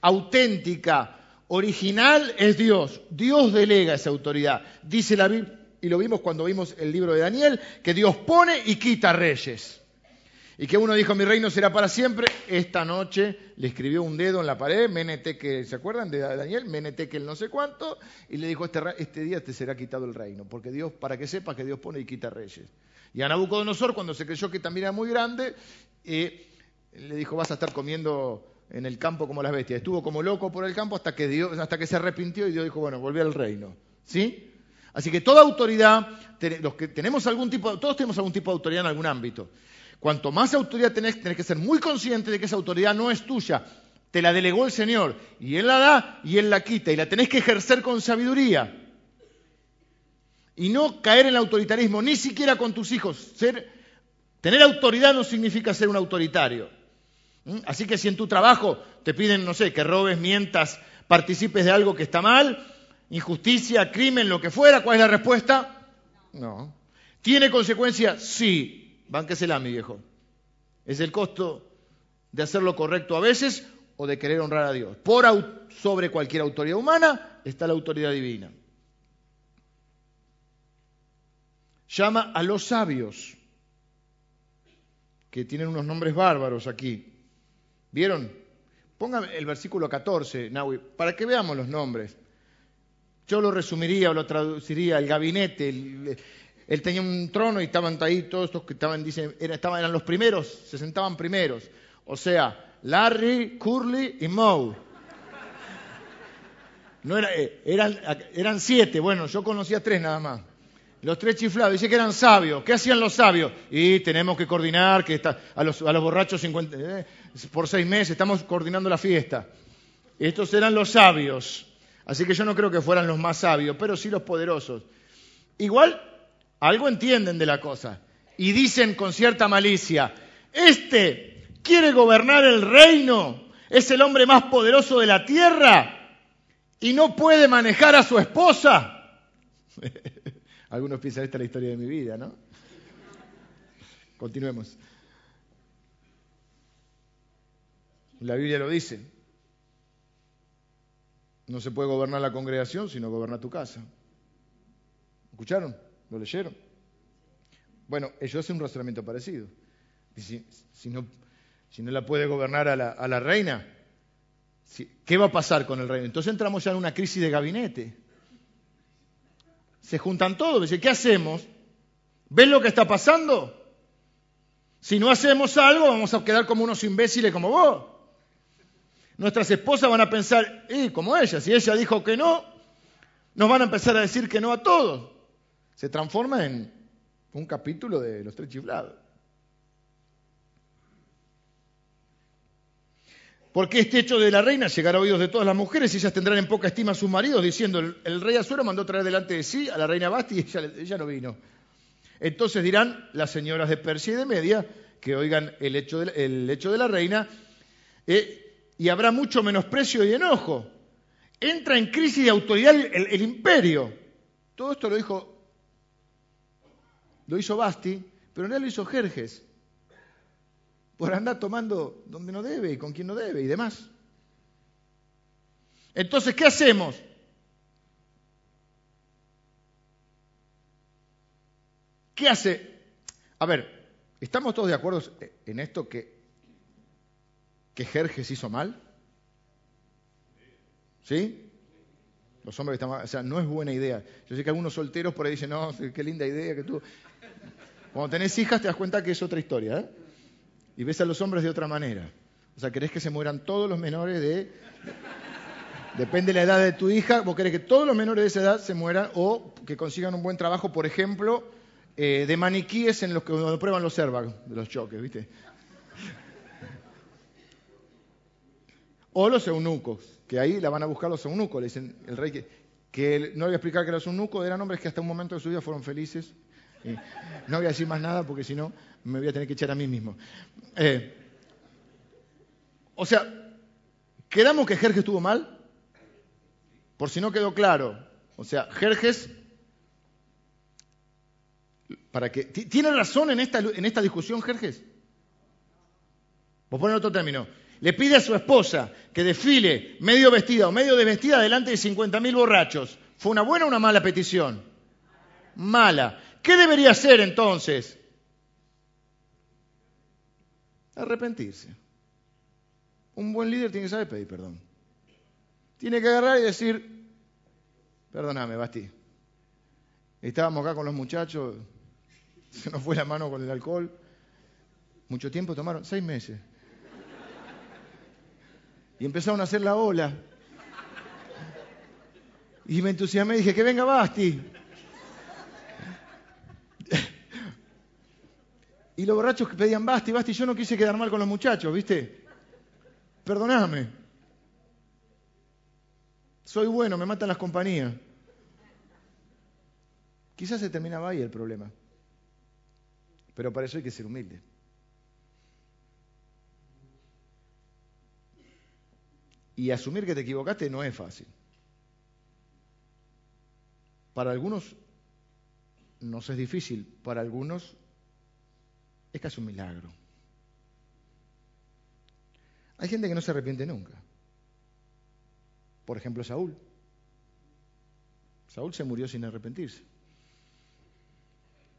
auténtica, original es Dios. Dios delega esa autoridad. Dice la Biblia, y lo vimos cuando vimos el libro de Daniel, que Dios pone y quita reyes. Y que uno dijo, mi reino será para siempre. Esta noche le escribió un dedo en la pared, que ¿se acuerdan de Daniel? que el no sé cuánto, y le dijo, este, este, día te será quitado el reino, porque Dios, para que sepas que Dios pone y quita reyes. Y a Nabucodonosor, cuando se creyó que también era muy grande, eh, le dijo, vas a estar comiendo en el campo como las bestias. Estuvo como loco por el campo hasta que, Dios, hasta que se arrepintió y Dios dijo, bueno, volví al reino. ¿Sí? Así que toda autoridad, los que tenemos algún tipo, todos tenemos algún tipo de autoridad en algún ámbito. Cuanto más autoridad tenés, tenés que ser muy consciente de que esa autoridad no es tuya. Te la delegó el Señor y Él la da y Él la quita y la tenés que ejercer con sabiduría. Y no caer en el autoritarismo, ni siquiera con tus hijos. Ser, tener autoridad no significa ser un autoritario. ¿Mm? Así que si en tu trabajo te piden, no sé, que robes, mientas, participes de algo que está mal, injusticia, crimen, lo que fuera, ¿cuál es la respuesta? No. ¿Tiene consecuencias? Sí. Bánquesela, mi viejo. Es el costo de hacer lo correcto a veces o de querer honrar a Dios. Por sobre cualquier autoridad humana está la autoridad divina. Llama a los sabios, que tienen unos nombres bárbaros aquí. ¿Vieron? Póngame el versículo 14, Nahui, para que veamos los nombres. Yo lo resumiría o lo traduciría, el gabinete, él tenía un trono y estaban ahí todos estos que estaban, dicen, eran los primeros, se sentaban primeros. O sea, Larry, Curly y Moe. No era, eh, eran, eran siete, bueno, yo conocía tres nada más. Los tres chiflados, dice que eran sabios. ¿Qué hacían los sabios? Y tenemos que coordinar, que a, los, borrachos 50, eh, por seis meses estamos coordinando la fiesta. Estos eran los sabios. Así que yo no creo que fueran los más sabios, pero sí los poderosos. Igual, algo entienden de la cosa. Y dicen con cierta malicia, este quiere gobernar el reino, es el hombre más poderoso de la tierra y no puede manejar a su esposa. Algunos piensan, esta es la historia de mi vida, ¿no? Continuemos. La Biblia lo dice. No se puede gobernar la congregación, sino gobernar tu casa. ¿Escucharon? ¿Lo leyeron? Bueno, ellos hacen un razonamiento parecido. Si, si, no, si no la puede gobernar a la, a la reina, ¿qué va a pasar con el reino? Entonces entramos ya en una crisis de gabinete se juntan todos. Dice, ¿qué hacemos? ¿Ves lo que está pasando? Si no hacemos algo, vamos a quedar como unos imbéciles como vos. Nuestras esposas van a pensar, y como ella, si ella dijo que no, nos van a empezar a decir que no a todos. Se transforma en un capítulo de los tres chiflados. Porque este hecho de la reina llegará a oídos de todas las mujeres y ellas tendrán en poca estima a sus maridos, diciendo, el, rey Azuero mandó traer delante de sí a la reina Basti y ella, no vino. Entonces dirán las señoras de Persia y de Media que oigan el hecho de, la reina eh, y habrá mucho menosprecio y enojo. Entra en crisis de autoridad el, imperio. Todo esto lo dijo, lo hizo Basti, pero en realidad lo hizo Jerjes por andar tomando donde no debe y con quien no debe y demás. Entonces, ¿qué hacemos? ¿Qué hace? A ver, ¿estamos todos de acuerdo en esto que, que Jerjes hizo mal? ¿Sí? Los hombres que están... O sea, no es buena idea. Yo sé que algunos solteros por ahí dicen, no, qué linda idea que tú... Cuando tenés hijas te das cuenta que es otra historia, ¿eh? Y ves a los hombres de otra manera. O sea, querés que se mueran todos los menores de... Depende de la edad de tu hija, vos querés que todos los menores de esa edad se mueran o que consigan un buen trabajo, por ejemplo, eh, de maniquíes en los que prueban los airbags de los choques, ¿viste? O los eunucos, que ahí la van a buscar los eunucos, le dicen el rey que, no voy a explicar que los eunucos eran hombres que hasta un momento de su vida fueron felices. no voy a decir más nada porque si no me voy a tener que echar a mí mismo. Eh, o sea, ¿quedamos que Jerjes estuvo mal? Por si no quedó claro. O sea, Jerjes, para que, ¿tiene razón en esta, en esta discusión Jerjes? Vos poner otro término le pide a su esposa que desfile medio vestida o medio desvestida delante de 50.000 borrachos. ¿Fue una buena o una mala petición? Mala. ¿Qué debería hacer entonces? Arrepentirse. Un buen líder tiene que saber pedir perdón. Tiene que agarrar y decir, perdóname, Basti. Estábamos acá con los muchachos, se nos fue la mano con el alcohol. Mucho tiempo tomaron, seis meses. Y empezaron a hacer la ola. Y me entusiasmé y dije, que venga Basti. Y los borrachos que pedían Basti, Basti, yo no quise quedar mal con los muchachos, ¿viste? Perdóname. Soy bueno, me matan las compañías. Quizás se terminaba ahí el problema. Pero para eso hay que ser humilde. Y asumir que te equivocaste no es fácil. Para algunos nos es difícil, para algunos es casi un milagro. Hay gente que no se arrepiente nunca. Por ejemplo, Saúl. Saúl se murió sin arrepentirse.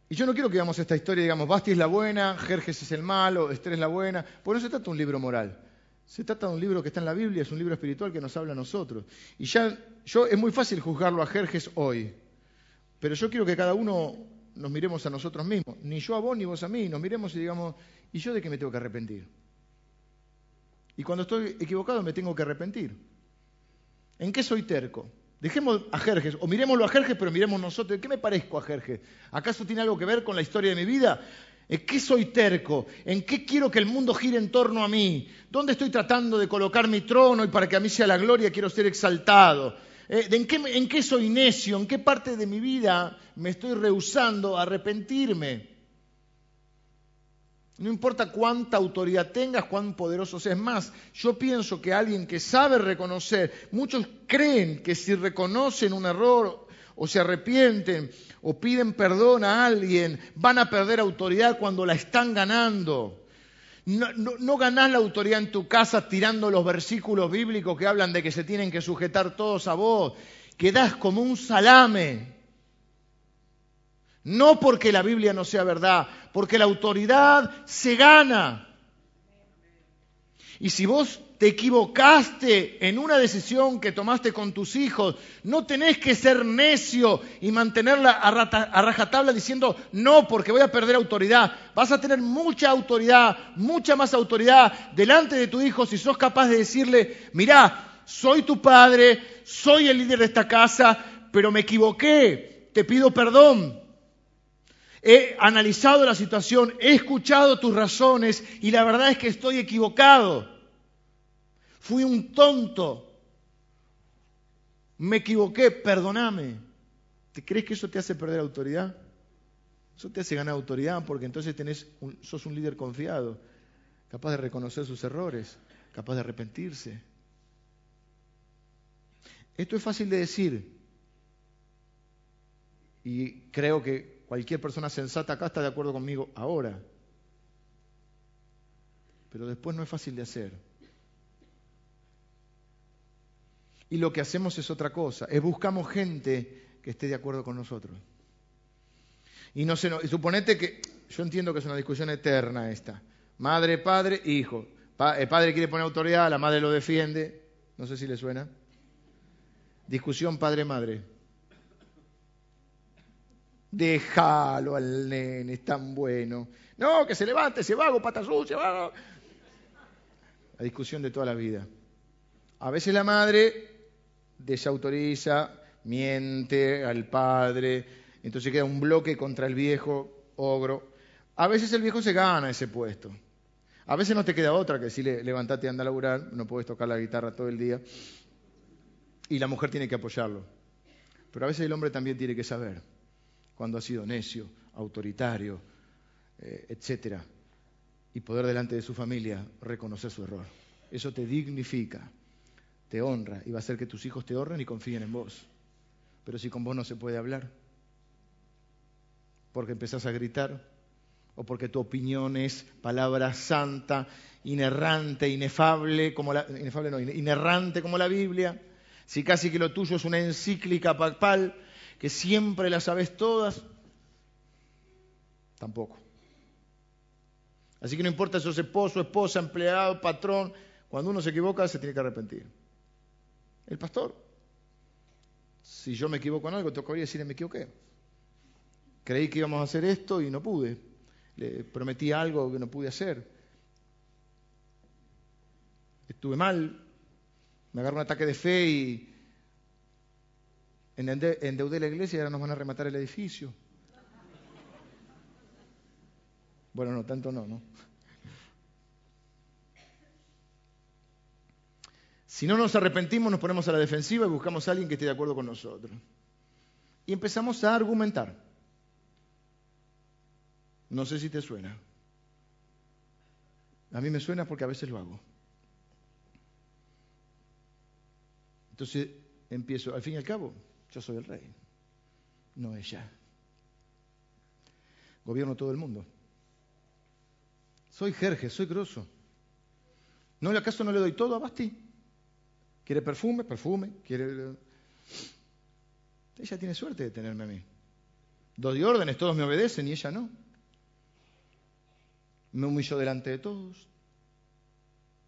Y yo no quiero que veamos esta historia, digamos, Basti es la buena, Jerjes es el malo, Esther es la buena, porque no se trata de un libro moral. Se trata de un libro que está en la Biblia, es un libro espiritual que nos habla a nosotros. Y ya, yo, es muy fácil juzgarlo a Jerjes hoy, pero yo quiero que cada uno nos miremos a nosotros mismos, ni yo a vos ni vos a mí, nos miremos y digamos, ¿y yo de qué me tengo que arrepentir? Y cuando estoy equivocado me tengo que arrepentir. ¿En qué soy terco? Dejemos a Jerjes, o miremoslo a Jerjes, pero miremos nosotros, ¿en qué me parezco a Jerjes? ¿Acaso tiene algo que ver con la historia de mi vida? ¿En qué soy terco? ¿En qué quiero que el mundo gire en torno a mí? ¿Dónde estoy tratando de colocar mi trono y para que a mí sea la gloria quiero ser exaltado? Eh, ¿En qué, ¿En qué soy necio? ¿En qué parte de mi vida me estoy rehusando a arrepentirme? No importa cuánta autoridad tengas, cuán poderoso seas. más, yo pienso que alguien que sabe reconocer, muchos creen que si reconocen un error o se arrepienten o piden perdón a alguien, van a perder autoridad cuando la están ganando. No, ganás la autoridad en tu casa tirando los versículos bíblicos que hablan de que se tienen que sujetar todos a vos. Quedás como un salame. No porque la Biblia no sea verdad, porque la autoridad se gana. Y si vos te equivocaste en una decisión que tomaste con tus hijos, no tenés que ser necio y mantenerla a, rajatabla diciendo no porque voy a perder autoridad. Vas a tener mucha autoridad, mucha más autoridad delante de tu hijo si sos capaz de decirle, mirá, soy tu padre, soy el líder de esta casa, pero me equivoqué, te pido perdón. He analizado la situación, he escuchado tus razones y la verdad es que estoy equivocado fui un tonto, me equivoqué, perdóname. ¿Te crees que eso te hace perder autoridad? Eso te hace ganar autoridad porque entonces tenés sos un líder confiado, capaz de reconocer sus errores, capaz de arrepentirse. Esto es fácil de decir y creo que cualquier persona sensata acá está de acuerdo conmigo ahora, pero después no es fácil de hacer. Y lo que hacemos es otra cosa, es buscamos gente que esté de acuerdo con nosotros. Y no se suponete que, yo entiendo que es una discusión eterna esta, madre, padre, hijo. el padre quiere poner autoridad, la madre lo defiende, no sé si le suena. Discusión padre-madre. Déjalo al nene, es tan bueno. No, que se levante, se vago, pata sucia, vago. La discusión de toda la vida. A veces la madre desautoriza, miente al padre, entonces queda un bloque contra el viejo ogro. A veces el viejo se gana ese puesto. A veces no te queda otra que decirle, levantate y anda a laburar, no puedes tocar la guitarra todo el día. Y la mujer tiene que apoyarlo. Pero a veces el hombre también tiene que saber cuando ha sido necio, autoritario, eh, etcétera, y poder delante de su familia reconocer su error. Eso te dignifica, te honra y va a hacer que tus hijos te honren y confíen en vos. Pero si con vos no se puede hablar, porque empezás a gritar, o porque tu opinión es palabra santa, inerrante, inefable, como la, inefable no, inerrante como la Biblia, si casi que lo tuyo es una encíclica papal, que siempre las sabes todas, tampoco. Así que no importa si sos esposo, esposa, empleado, patrón, cuando uno se equivoca se tiene que arrepentir. El pastor, si yo me equivoco en algo, tocaría decirle me equivoqué. Creí que íbamos a hacer esto y no pude. Le prometí algo que no pude hacer. Estuve mal, me agarró un ataque de fe y endeudé la iglesia y ahora nos van a rematar el edificio. Bueno, no, tanto no, ¿no? Si no nos arrepentimos, nos ponemos a la defensiva y buscamos a alguien que esté de acuerdo con nosotros. Y empezamos a argumentar. No sé si te suena. A mí me suena porque a veces lo hago. Entonces empiezo, al fin y al cabo, yo soy el rey, no ella. Gobierno todo el mundo. Soy Jerje, soy grosso. ¿No acaso no le doy todo a Basti? ¿Quiere perfume? Perfume. ¿Quiere... Ella tiene suerte de tenerme a mí. Doy órdenes, todos me obedecen y ella no. Me humillo delante de todos.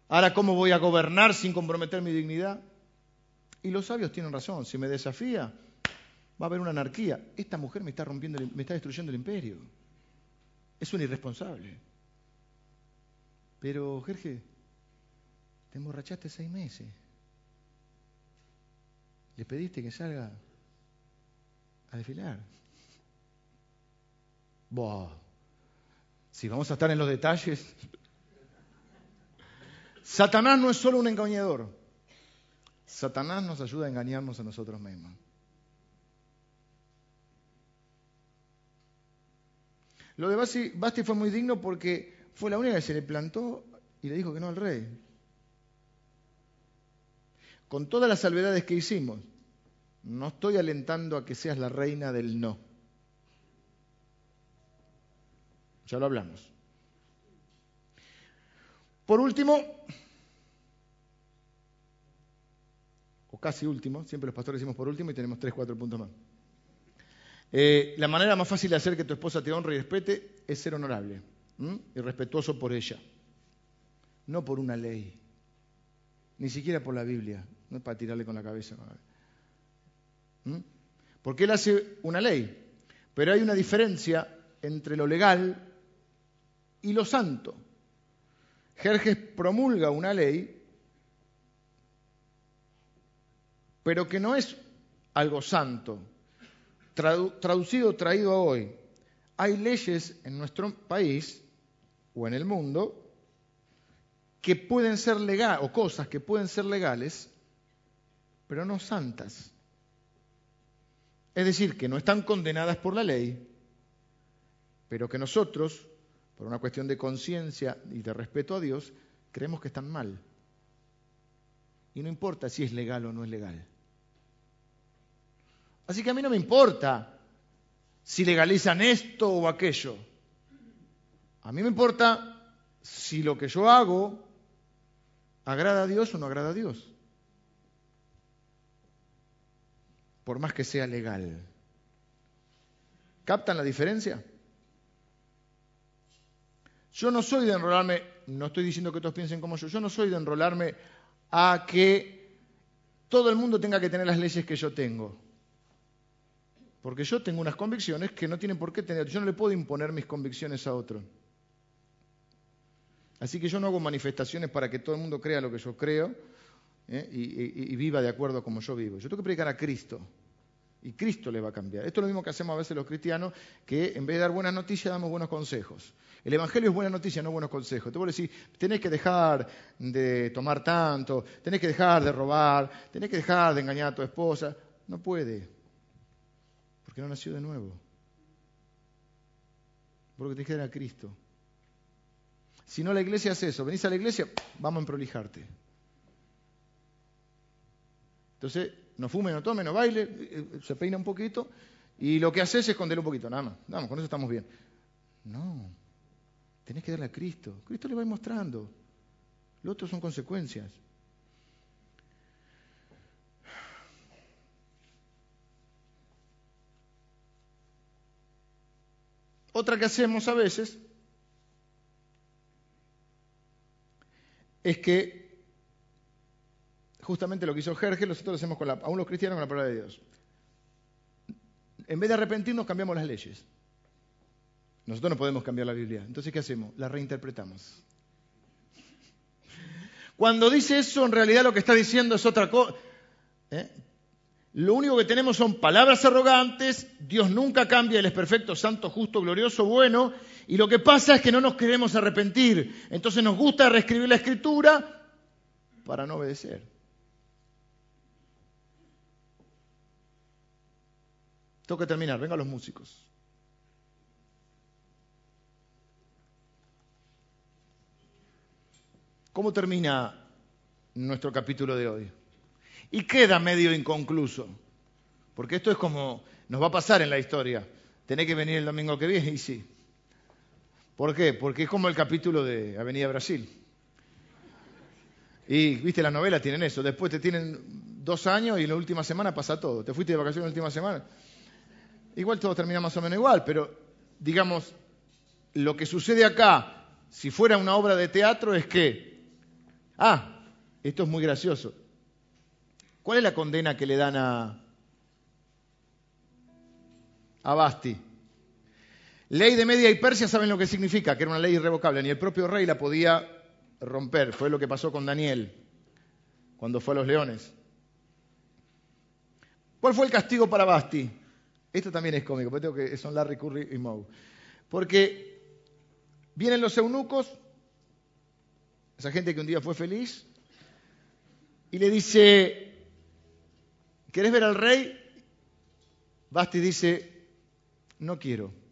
Ahora, ¿cómo voy a gobernar sin comprometer mi dignidad? Y los sabios tienen razón, si me desafía, va a haber una anarquía. Esta mujer me está rompiendo, me está destruyendo el imperio. Es un irresponsable. Pero, Jerge, te emborrachaste seis meses. Le pediste que salga a desfilar. Boh. Si vamos a estar en los detalles. Satanás no es solo un engañador. Satanás nos ayuda a engañarnos a nosotros mismos. Lo de Basti, Basti, fue muy digno porque fue la única que se le plantó y le dijo que no al rey. Con todas las salvedades que hicimos, no estoy alentando a que seas la reina del no. Ya lo hablamos. Por último, o casi último, siempre los pastores decimos por último y tenemos tres, cuatro puntos más. Eh, la manera más fácil de hacer que tu esposa te honre y respete es ser honorable y respetuoso por ella, no por una ley, ni siquiera por la Biblia, no es para tirarle con la cabeza. Porque él hace una ley, pero hay una diferencia entre lo legal y lo santo. Jerjes promulga una ley pero que no es algo santo. traducido, traído a hoy. Hay leyes en nuestro país o en el mundo que pueden ser legales, o cosas que pueden ser legales, pero no santas. Es decir, que no están condenadas por la ley, pero que nosotros, por una cuestión de conciencia y de respeto a Dios, creemos que están mal. Y no importa si es legal o no es legal. Así que a mí no me importa si legalizan esto o aquello. A mí me importa si lo que yo hago agrada a Dios o no agrada a Dios. Por más que sea legal. ¿Captan la diferencia? Yo no soy de enrolarme, no estoy diciendo que todos piensen como yo, yo no soy de enrolarme a que todo el mundo tenga que tener las leyes que yo tengo. Porque yo tengo unas convicciones que no tienen por qué tener. Yo no le puedo imponer mis convicciones a otro. Así que yo no hago manifestaciones para que todo el mundo crea lo que yo creo ¿eh? y, viva de acuerdo a como yo vivo. Yo tengo que predicar a Cristo. Y Cristo le va a cambiar. Esto es lo mismo que hacemos a veces los cristianos, que en vez de dar buenas noticias damos buenos consejos. El Evangelio es buena noticia, no buenos consejos. Te voy a decir, tenés que dejar de tomar tanto, tenés que dejar de robar, tenés que dejar de engañar a tu esposa. No puede, porque no nació de nuevo. Porque te queda a Cristo. Si no, la iglesia hace eso. Venís a la iglesia, vamos a emprolijarte. Entonces, no fume, no tome, no baile, eh, se peina un poquito y lo que hace es esconderlo un poquito, nada más. Vamos, con eso estamos bien. No, tenés que darle a Cristo. Cristo le va a ir mostrando. Lo otro son consecuencias. Otra que hacemos a veces es que justamente lo que hizo Jerge, nosotros lo hacemos con la, aún los cristianos con la palabra de Dios. En vez de arrepentirnos, cambiamos las leyes. Nosotros no podemos cambiar la Biblia. Entonces, ¿qué hacemos? La reinterpretamos. Cuando dice eso, en realidad lo que está diciendo es otra cosa. ¿eh? Lo único que tenemos son palabras arrogantes, Dios nunca cambia, Él es perfecto, santo, justo, glorioso, bueno, y lo que pasa es que no nos queremos arrepentir. Entonces nos gusta reescribir la escritura para no obedecer. Tengo que terminar, vengan los músicos. ¿Cómo termina nuestro capítulo de hoy? Y queda medio inconcluso, porque esto es como nos va a pasar en la historia. Tenés que venir el domingo que viene y sí. ¿Por qué? Porque es como el capítulo de Avenida Brasil. Y, viste, las novelas tienen eso. Después te tienen dos años y en la última semana pasa todo. Te fuiste de vacaciones en la última semana igual todo termina más o menos igual, pero digamos, lo que sucede acá, si fuera una obra de teatro, es que, ah, esto es muy gracioso. ¿Cuál es la condena que le dan a, a Basti? Ley de Media y Persia saben lo que significa, que era una ley irrevocable, ni el propio rey la podía romper. Fue lo que pasó con Daniel cuando fue a los leones. ¿Cuál fue el castigo para Basti? Esto también es cómico, pero tengo que son Larry Curry y Moe. Porque vienen los eunucos, esa gente que un día fue feliz, y le dice, ¿querés ver al rey? Basti dice, no quiero.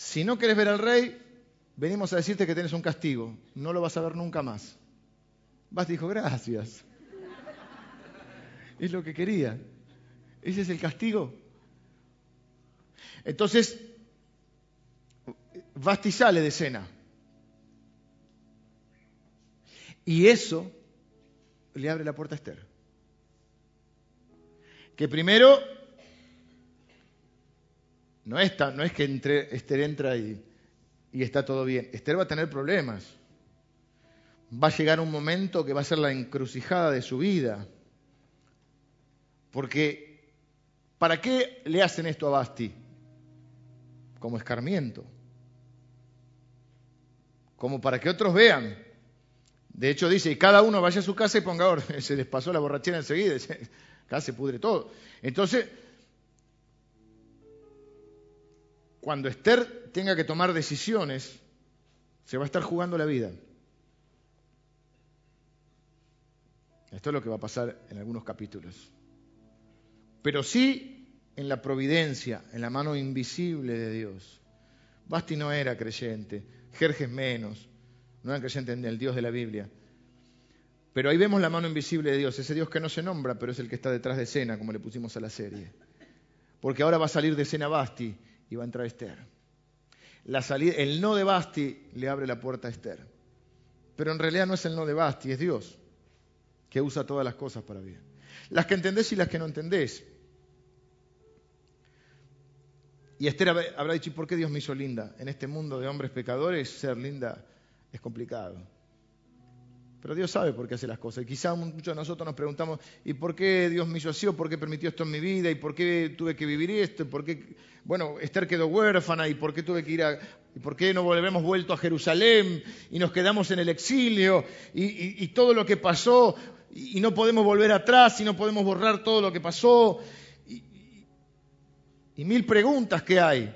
Si no querés ver al rey, venimos a decirte que tienes un castigo, no lo vas a ver nunca más. Basti dijo, gracias. Es lo que quería. Ese es el castigo. Entonces, Basti sale de escena. Y eso le abre la puerta a Esther. Que primero, no, está, no es que entre, Esther entra y, y está todo bien. Esther va a tener problemas. Va a llegar un momento que va a ser la encrucijada de su vida. Porque, ¿para qué le hacen esto a Basti? como escarmiento, como para que otros vean. De hecho dice, y cada uno vaya a su casa y ponga orden. Se les pasó la borrachera enseguida, acá se pudre todo. Entonces, cuando Esther tenga que tomar decisiones, se va a estar jugando la vida. Esto es lo que va a pasar en algunos capítulos. Pero sí en la providencia, en la mano invisible de Dios. Basti no era creyente, Jerjes menos, no era creyente en el Dios de la Biblia. Pero ahí vemos la mano invisible de Dios, ese Dios que no se nombra, pero es el que está detrás de escena, como le pusimos a la serie. Porque ahora va a salir de escena Basti y va a entrar Esther. La salida, el no de Basti le abre la puerta a Esther. Pero en realidad no es el no de Basti, es Dios, que usa todas las cosas para bien. Las que entendés y las que no entendés. Y Esther habrá dicho, ¿y por qué Dios me hizo linda? En este mundo de hombres pecadores, ser linda es complicado. Pero Dios sabe por qué hace las cosas. Y quizá muchos de nosotros nos preguntamos, ¿y por qué Dios me hizo así? ¿O por qué permitió esto en mi vida? ¿Y por qué tuve que vivir esto? ¿Y por qué, bueno, Esther quedó huérfana? ¿Y por qué tuve que ir a... ¿Y por qué no volvemos vuelto a Jerusalén? Y nos quedamos en el exilio. Y, todo lo que pasó. Y, no podemos volver atrás. Y no podemos borrar todo lo que pasó. y mil preguntas que hay.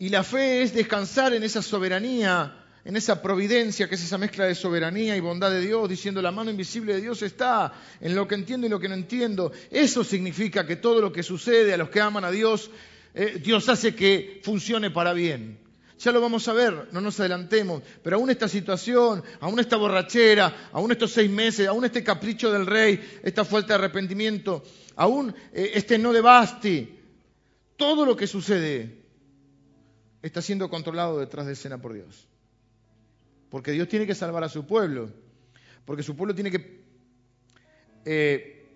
Y la fe es descansar en esa soberanía en esa providencia que es esa mezcla de soberanía y bondad de Dios, diciendo la mano invisible de Dios está en lo que entiendo y lo que no entiendo. Eso significa que todo lo que sucede a los que aman a Dios, eh, Dios hace que funcione para bien. Ya lo vamos a ver, no nos adelantemos, pero aún esta situación, aún esta borrachera, aún estos seis meses, aún este capricho del rey, esta falta de arrepentimiento, aún eh, este no de Basti, todo lo que sucede está siendo controlado detrás de escena por Dios. Porque Dios tiene que salvar a su pueblo. Porque su pueblo tiene que eh,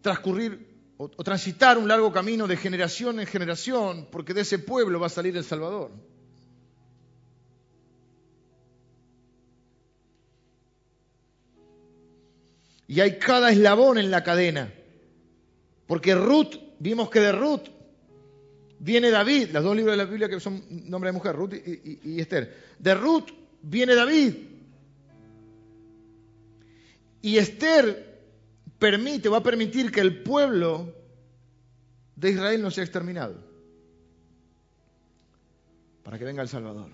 transcurrir o, transitar un largo camino de generación en generación, porque de ese pueblo va a salir el Salvador. Y hay cada eslabón en la cadena. Porque Ruth, vimos que de Ruth viene David, los dos libros de la Biblia que son nombre de mujer, Ruth y Esther. De Ruth viene David. Y Esther permite, va a permitir que el pueblo de Israel no sea exterminado. Para que venga el Salvador.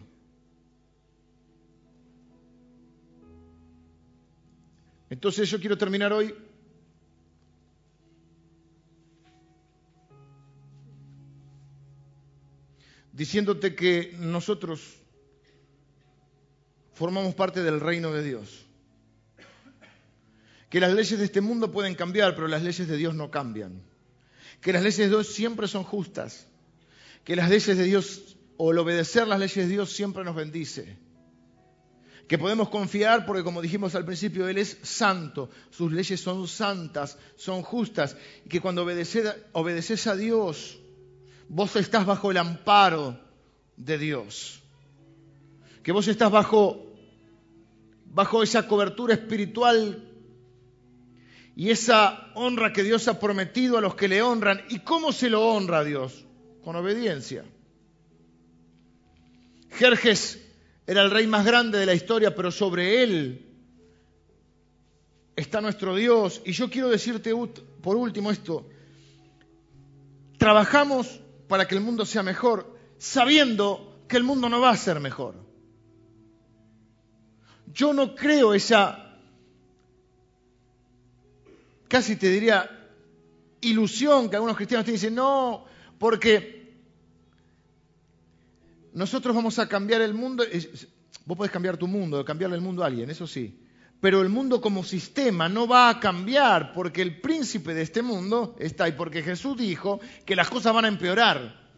Entonces yo quiero terminar hoy diciéndote que nosotros formamos parte del reino de Dios. Que las leyes de este mundo pueden cambiar, pero las leyes de Dios no cambian. Que las leyes de Dios siempre son justas. Que las leyes de Dios, o el obedecer las leyes de Dios, siempre nos bendice. Que podemos confiar porque, como dijimos al principio, Él es santo. Sus leyes son santas, son justas. Y que cuando obedeces a Dios, vos estás bajo el amparo de Dios que vos estás bajo, bajo esa cobertura espiritual y esa honra que Dios ha prometido a los que le honran. ¿Y cómo se lo honra a Dios? Con obediencia. Jerjes era el rey más grande de la historia, pero sobre él está nuestro Dios. Y yo quiero decirte por último esto. Trabajamos para que el mundo sea mejor, sabiendo que el mundo no va a ser mejor. Yo no creo esa, casi te diría, ilusión que algunos cristianos te dicen, no, porque nosotros vamos a cambiar el mundo. Vos podés cambiar tu mundo, cambiarle el mundo a alguien, eso sí. Pero el mundo como sistema no va a cambiar porque el príncipe de este mundo está ahí, porque Jesús dijo que las cosas van a empeorar.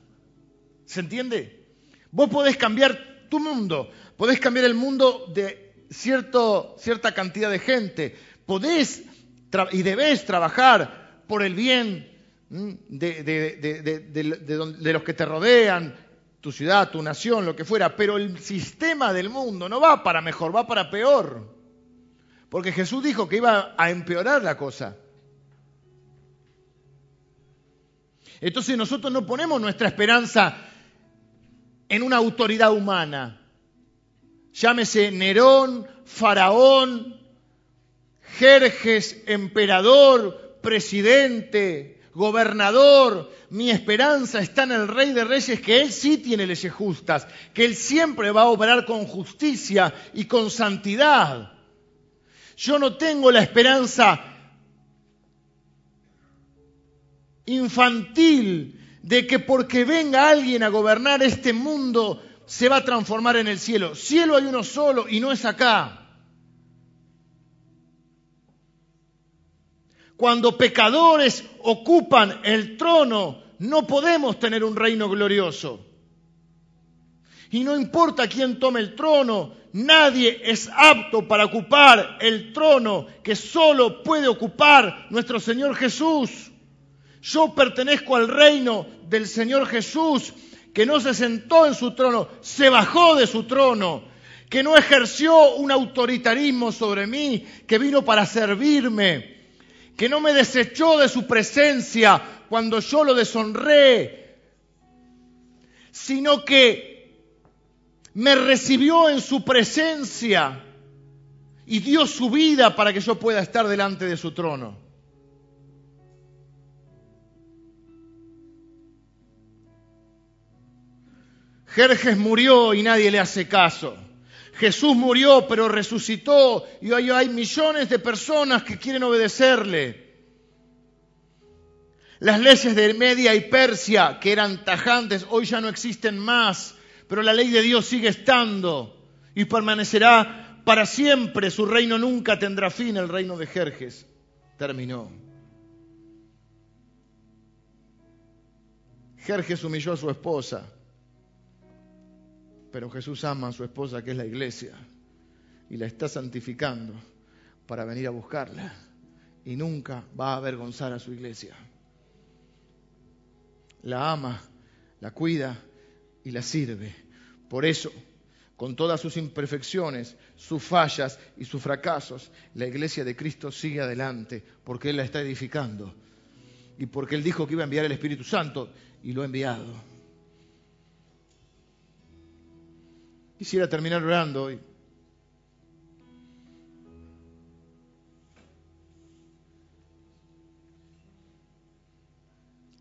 ¿Se entiende? Vos podés cambiar tu mundo, podés cambiar el mundo de cierto, cierta cantidad de gente. Podés y debés trabajar por el bien de, de, los que te rodean, tu ciudad, tu nación, lo que fuera, pero el sistema del mundo no va para mejor, va para peor. Porque Jesús dijo que iba a empeorar la cosa. Entonces nosotros no ponemos nuestra esperanza en una autoridad humana llámese Nerón, Faraón, Jerjes, emperador, presidente, gobernador. Mi esperanza está en el Rey de Reyes, que Él sí tiene leyes justas, que Él siempre va a obrar con justicia y con santidad. Yo no tengo la esperanza infantil de que porque venga alguien a gobernar este mundo se va a transformar en el cielo. Cielo hay uno solo y no es acá. Cuando pecadores ocupan el trono, no podemos tener un reino glorioso. Y no importa quién tome el trono, nadie es apto para ocupar el trono que solo puede ocupar nuestro Señor Jesús. Yo pertenezco al reino del Señor Jesús que no se sentó en su trono, se bajó de su trono que no ejerció un autoritarismo sobre mí, que vino para servirme, que no me desechó de su presencia cuando yo lo deshonré, sino que me recibió en su presencia y dio su vida para que yo pueda estar delante de su trono. Jerjes murió y nadie le hace caso. Jesús murió pero resucitó y hoy hay millones de personas que quieren obedecerle. Las leyes de Media y Persia, que eran tajantes, hoy ya no existen más, pero la ley de Dios sigue estando y permanecerá para siempre. Su reino nunca tendrá fin, el reino de Jerjes terminó. Jerjes humilló a su esposa pero Jesús ama a su esposa que es la iglesia y la está santificando para venir a buscarla y nunca va a avergonzar a su iglesia. La ama, la cuida y la sirve. Por eso, con todas sus imperfecciones, sus fallas y sus fracasos, la iglesia de Cristo sigue adelante porque Él la está edificando y porque Él dijo que iba a enviar el Espíritu Santo y lo ha enviado. Quisiera terminar orando hoy.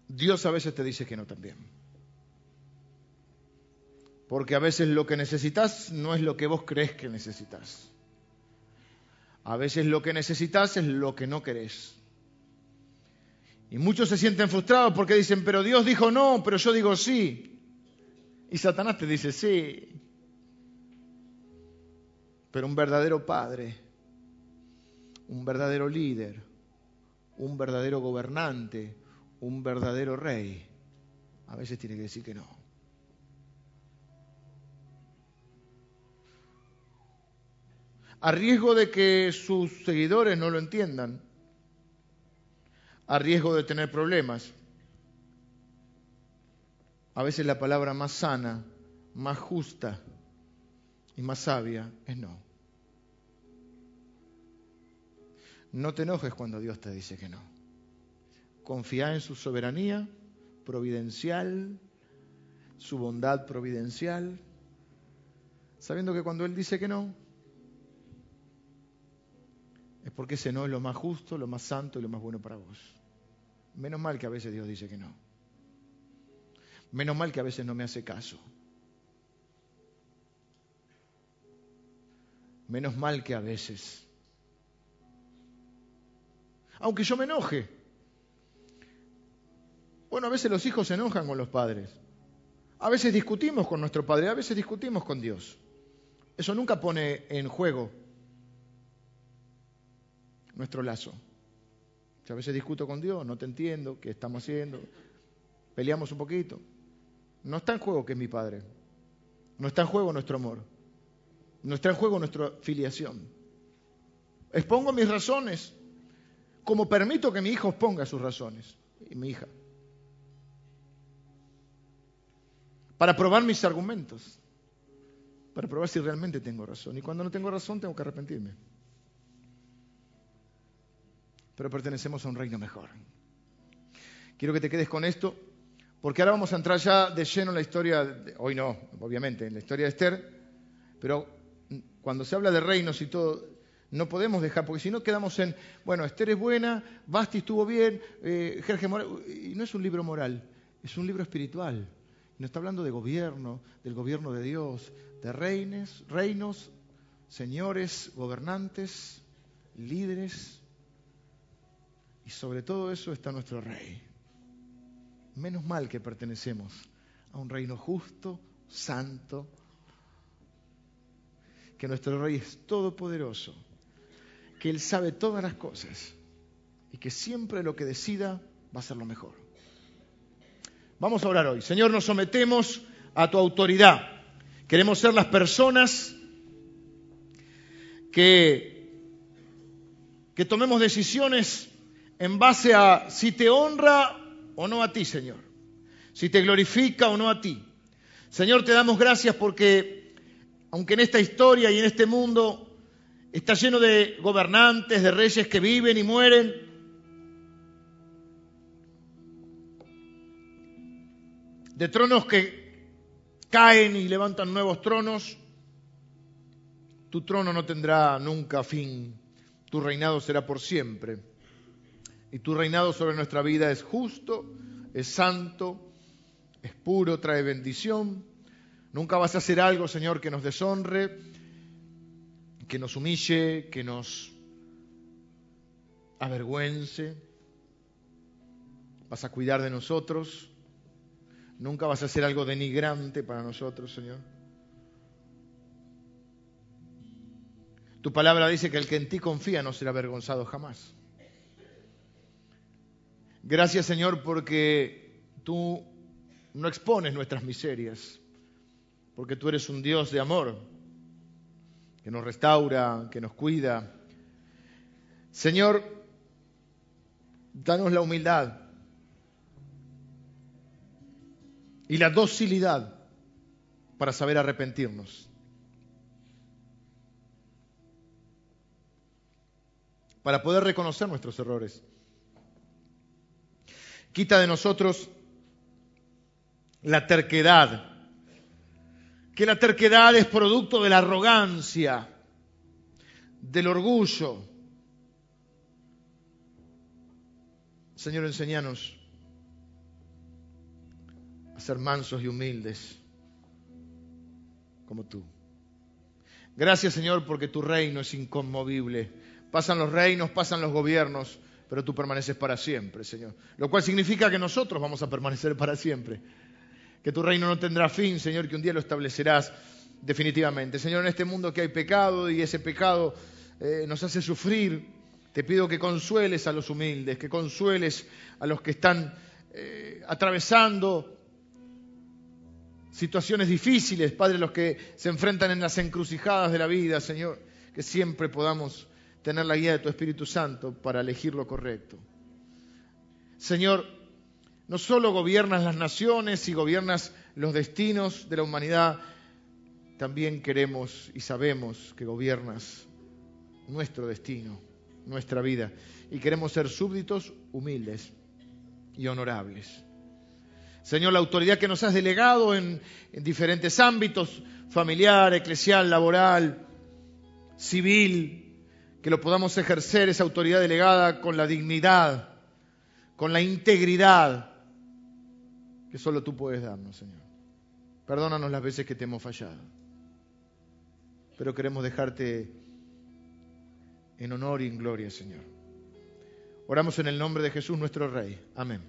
Dios a veces te dice que no también. Porque a veces lo que necesitas no es lo que vos crees que necesitas. A veces lo que necesitas es lo que no querés. Y muchos se sienten frustrados porque dicen, pero Dios dijo no, pero yo digo sí. Y Satanás te dice, sí, pero un verdadero padre, un verdadero líder, un verdadero gobernante, un verdadero rey, a veces tiene que decir que no. A riesgo de que sus seguidores no lo entiendan, a riesgo de tener problemas. A veces la palabra más sana, más justa, y más sabia es no. No te enojes cuando Dios te dice que no. Confía en su soberanía providencial, su bondad providencial, sabiendo que cuando Él dice que no, es porque ese no es lo más justo, lo más santo y lo más bueno para vos. Menos mal que a veces Dios dice que no. Menos mal que a veces no me hace caso. Menos mal que a veces. Aunque yo me enoje. Bueno, a veces los hijos se enojan con los padres. A veces discutimos con nuestro padre, a veces discutimos con Dios. Eso nunca pone en juego nuestro lazo. Yo a veces discuto con Dios, no te entiendo, qué estamos haciendo, peleamos un poquito. No está en juego que es mi padre. No está en juego nuestro amor. No está en juego nuestra filiación. Expongo mis razones, como permito que mi hijo exponga sus razones, y mi hija, para probar mis argumentos, para probar si realmente tengo razón. Y cuando no tengo razón, tengo que arrepentirme. Pero pertenecemos a un reino mejor. Quiero que te quedes con esto, porque ahora vamos a entrar ya de lleno en la historia, hoy no, obviamente, en la historia de Esther, pero cuando se habla de reinos y todo, no podemos dejar, porque si no quedamos en, bueno, Esther es buena, Basti estuvo bien, eh, Moral, y no es un libro moral, es un libro espiritual. No está hablando de gobierno, del gobierno de Dios, de reines, reinos, señores, gobernantes, líderes, y sobre todo eso está nuestro rey. Menos mal que pertenecemos a un reino justo, santo, que nuestro Rey es todopoderoso, que Él sabe todas las cosas y que siempre lo que decida va a ser lo mejor. Vamos a orar hoy. Señor, nos sometemos a tu autoridad. Queremos ser las personas que, que tomemos decisiones en base a si te honra o no a ti, Señor. Si te glorifica o no a ti. Señor, te damos gracias porque aunque en esta historia y en este mundo está lleno de gobernantes, de reyes que viven y mueren, de tronos que caen y levantan nuevos tronos, tu trono no tendrá nunca fin, tu reinado será por siempre. Y tu reinado sobre nuestra vida es justo, es santo, es puro, trae bendición. Nunca vas a hacer algo, Señor, que nos deshonre, que nos humille, que nos avergüence. Vas a cuidar de nosotros. Nunca vas a hacer algo denigrante para nosotros, Señor. Tu palabra dice que el que en ti confía no será avergonzado jamás. Gracias Señor porque tú no expones nuestras miserias, porque tú eres un Dios de amor, que nos restaura, que nos cuida. Señor, danos la humildad y la docilidad para saber arrepentirnos. Para poder reconocer nuestros errores Quita de nosotros la terquedad, que la terquedad es producto de la arrogancia, del orgullo. Señor, enséñanos a ser mansos y humildes como tú. Gracias, Señor, porque tu reino es inconmovible. Pasan los reinos, pasan los gobiernos, pero tú permaneces para siempre, Señor. Lo cual significa que nosotros vamos a permanecer para siempre. Que tu reino no tendrá fin, Señor, que un día lo establecerás definitivamente. Señor, en este mundo que hay pecado y ese pecado eh, nos hace sufrir, te pido que consueles a los humildes, que consueles a los que están eh, atravesando situaciones difíciles, Padre, los que se enfrentan en las encrucijadas de la vida, Señor, que siempre podamos tener la guía de tu Espíritu Santo para elegir lo correcto. Señor, no solo gobiernas las naciones y gobiernas los destinos de la humanidad, también queremos y sabemos que gobiernas nuestro destino, nuestra vida, y queremos ser súbditos humildes y honorables. Señor, la autoridad que nos has delegado en, en diferentes ámbitos, familiar, eclesial, laboral, civil, que lo podamos ejercer esa autoridad delegada con la dignidad, con la integridad que solo tú puedes darnos, Señor. Perdónanos las veces que te hemos fallado, pero queremos dejarte en honor y en gloria, Señor. Oramos en el nombre de Jesús nuestro Rey. Amén.